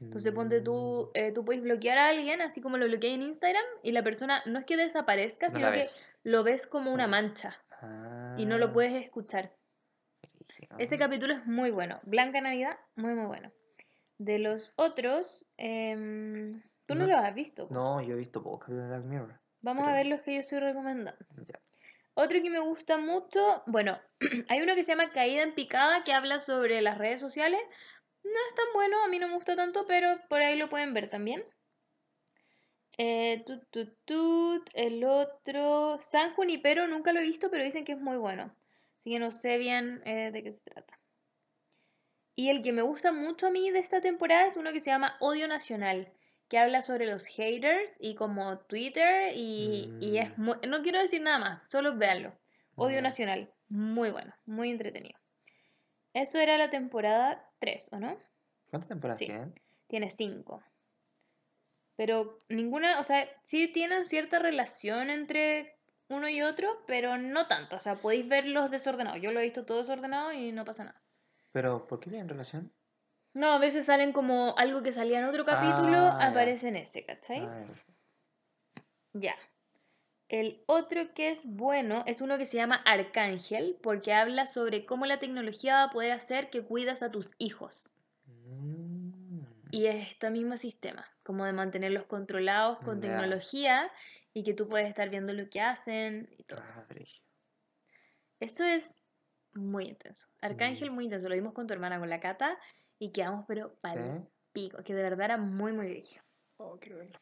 Entonces ponte tú, Mm. eh, tú puedes bloquear a alguien, así como lo bloqueé en Instagram, y la persona no es que desaparezca, No sino que ves. lo ves como una Mm. mancha y no lo Ah, puedes escuchar. Ese capítulo es muy bueno. Blanca Navidad, muy, muy bueno. De los otros, em, tú no, No. los has visto. No, yo he visto pocos de Black Mirror. Vamos a ver los que yo estoy recomendando. Ya. Otro que me gusta mucho, bueno, *clears throat* hay uno que se llama Caída en Picada que habla sobre las redes sociales. No es tan bueno, a mí no me gusta tanto, pero por ahí lo pueden ver también. Eh, tut, tut, tut, el otro, San Junipero, nunca lo he visto, pero dicen que es muy bueno. Así que no sé bien eh, de qué se trata. Y el que me gusta mucho a mí de esta temporada es uno que se llama Odio Nacional, que habla sobre los haters y como Twitter y, y es Mm. muy, no quiero decir nada más, solo véanlo. Odio. Nacional, muy bueno, muy entretenido. Eso era la temporada 3, ¿o no? ¿Cuántas temporadas Sí. tienen? Tiene 5. Pero ninguna, o sea, sí tienen cierta relación entre uno y otro, pero no tanto. O sea, podéis verlos desordenados. Yo lo he visto todo desordenado y no pasa nada. Pero, ¿por qué tienen relación? No, a veces salen como algo que salía en otro capítulo, Ah, aparece en ese, ¿cachai? Ah, ya. Ya. El otro que es bueno es uno que se llama Arcángel, porque habla sobre cómo la tecnología va a poder hacer que cuidas a tus hijos. Mm. Y es este mismo sistema, como de mantenerlos controlados con tecnología y que tú puedes estar viendo lo que hacen y todo. Ah. Eso es muy intenso. Arcángel Mm. muy intenso. Lo vimos con tu hermana, con la Cata, y quedamos pero pal ¿Sí? pico, que de verdad era muy, muy brígido. Oh, verlo.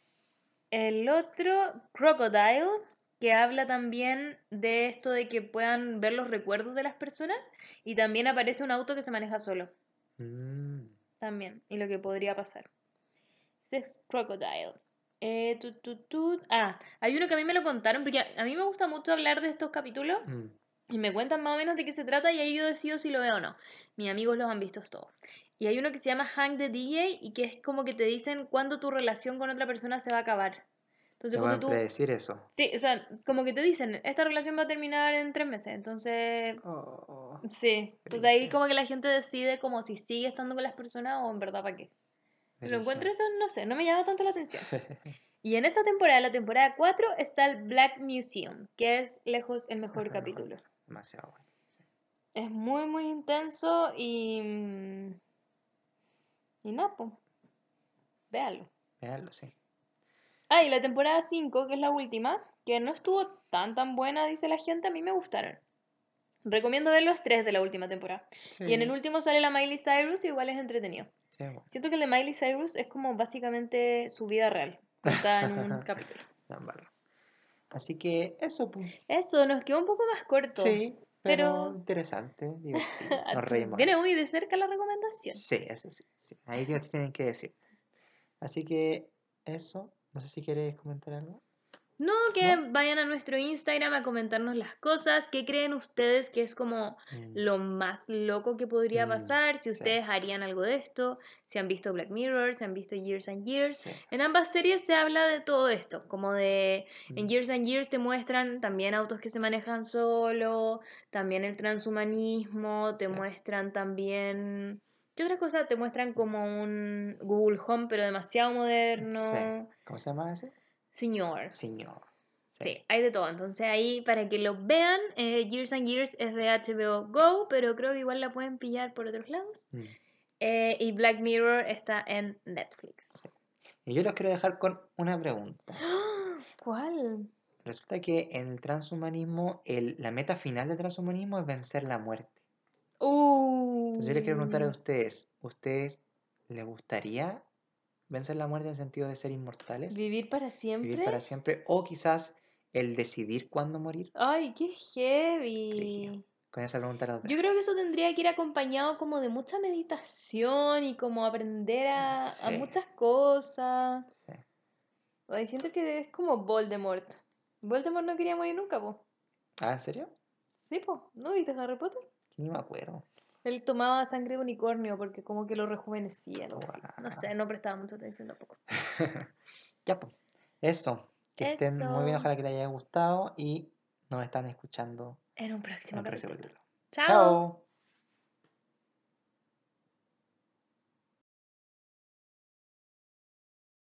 El otro, Crocodile, que habla también de esto de que puedan ver los recuerdos de las personas y también aparece un auto que se maneja solo, Mm. también, y lo que podría pasar. Ese es Crocodile. Eh. Ah, hay uno que a mí me lo contaron, porque a, a mí me gusta mucho hablar de estos capítulos Mm. y me cuentan más o menos de qué se trata y ahí yo decido si lo veo o no. Mis amigos los han visto todos. Y hay uno que se llama Hang the DJ y que es como que te dicen cuándo tu relación con otra persona se va a acabar. Entonces, ponte pueden tú, predecir eso. Sí, o sea, como que te dicen, esta relación va a terminar en tres meses, entonces, Oh. sí, entonces ahí como que la gente decide como si sigue estando con las personas o en verdad para qué. Lo encuentro eso, no sé, no me llama tanto la atención. *laughs* Y en esa temporada, la temporada 4, está el Black Museum, que es lejos el mejor Ajá, capítulo. Demasiado bueno. Es muy, muy intenso y... Y nada, po. Véanlo. Veanlo, sí. Ah, y la temporada 5, que es la última, que no estuvo tan tan buena, dice la gente, a mí me gustaron. Recomiendo ver los tres de la última temporada. Y en el último sale la Miley Cyrus y igual es entretenido. sí, bueno. Siento que el de Miley Cyrus es como básicamente su vida real, contada en un *laughs* capítulo. Así que eso, pues. Eso, nos quedó un poco más corto. Sí, pero, pero- interesante, divertido. *laughs* Nos reímos. Viene muy de cerca la recomendación. Sí, eso sí, sí. Ahí te tienen que decir. Así que eso, no sé si quieres comentar algo. No, que ¿No? vayan a nuestro Instagram a comentarnos las cosas. ¿Qué creen ustedes que es como Mm, lo más loco que podría Mm, pasar? Si sí. ustedes harían algo de esto, si han visto Black Mirror, si han visto Years and Years. sí. En ambas series se habla de todo esto, como de en Mm, Years and Years te muestran también autos que se manejan solo, también el transhumanismo, te Sí. muestran también ¿Qué otra cosa? Te muestran como un Google Home, pero demasiado moderno. ¿Cómo se llama ese? Señor. Señor. Sí, hay de todo. Entonces ahí para que lo vean, eh, Years and Years es de HBO Go, pero creo que igual la pueden pillar por otros lados. Mm. Eh, y Black Mirror está en Netflix. Sí. Y yo los quiero dejar con una pregunta. *gasps* ¿Cuál? Resulta que en el transhumanismo, el, la meta final del transhumanismo es vencer la muerte. Uh. Entonces yo les quiero preguntar a ustedes, ¿ustedes les gustaría vencer la muerte en el sentido de ser inmortales? ¿Vivir para siempre? ¿Vivir para siempre? ¿O quizás el decidir cuándo morir? Ay, qué heavy. Con esa pregunta los Yo creo que eso tendría que ir acompañado como de mucha meditación y como aprender a, muchas cosas. Sí. Ay, siento que es como Voldemort. Voldemort no quería morir nunca, po. ¿Ah, en serio? Sí, po. ¿No viste Harry Potter? Ni me acuerdo. Él tomaba sangre de unicornio porque como que lo rejuvenecía, algo así. No sé, no prestaba mucha atención tampoco. *laughs* ya, pues. Eso. Que estén muy bien, ojalá que les haya gustado y nos están escuchando En un en próximo el próximo capítulo. capítulo. Chao. Chao.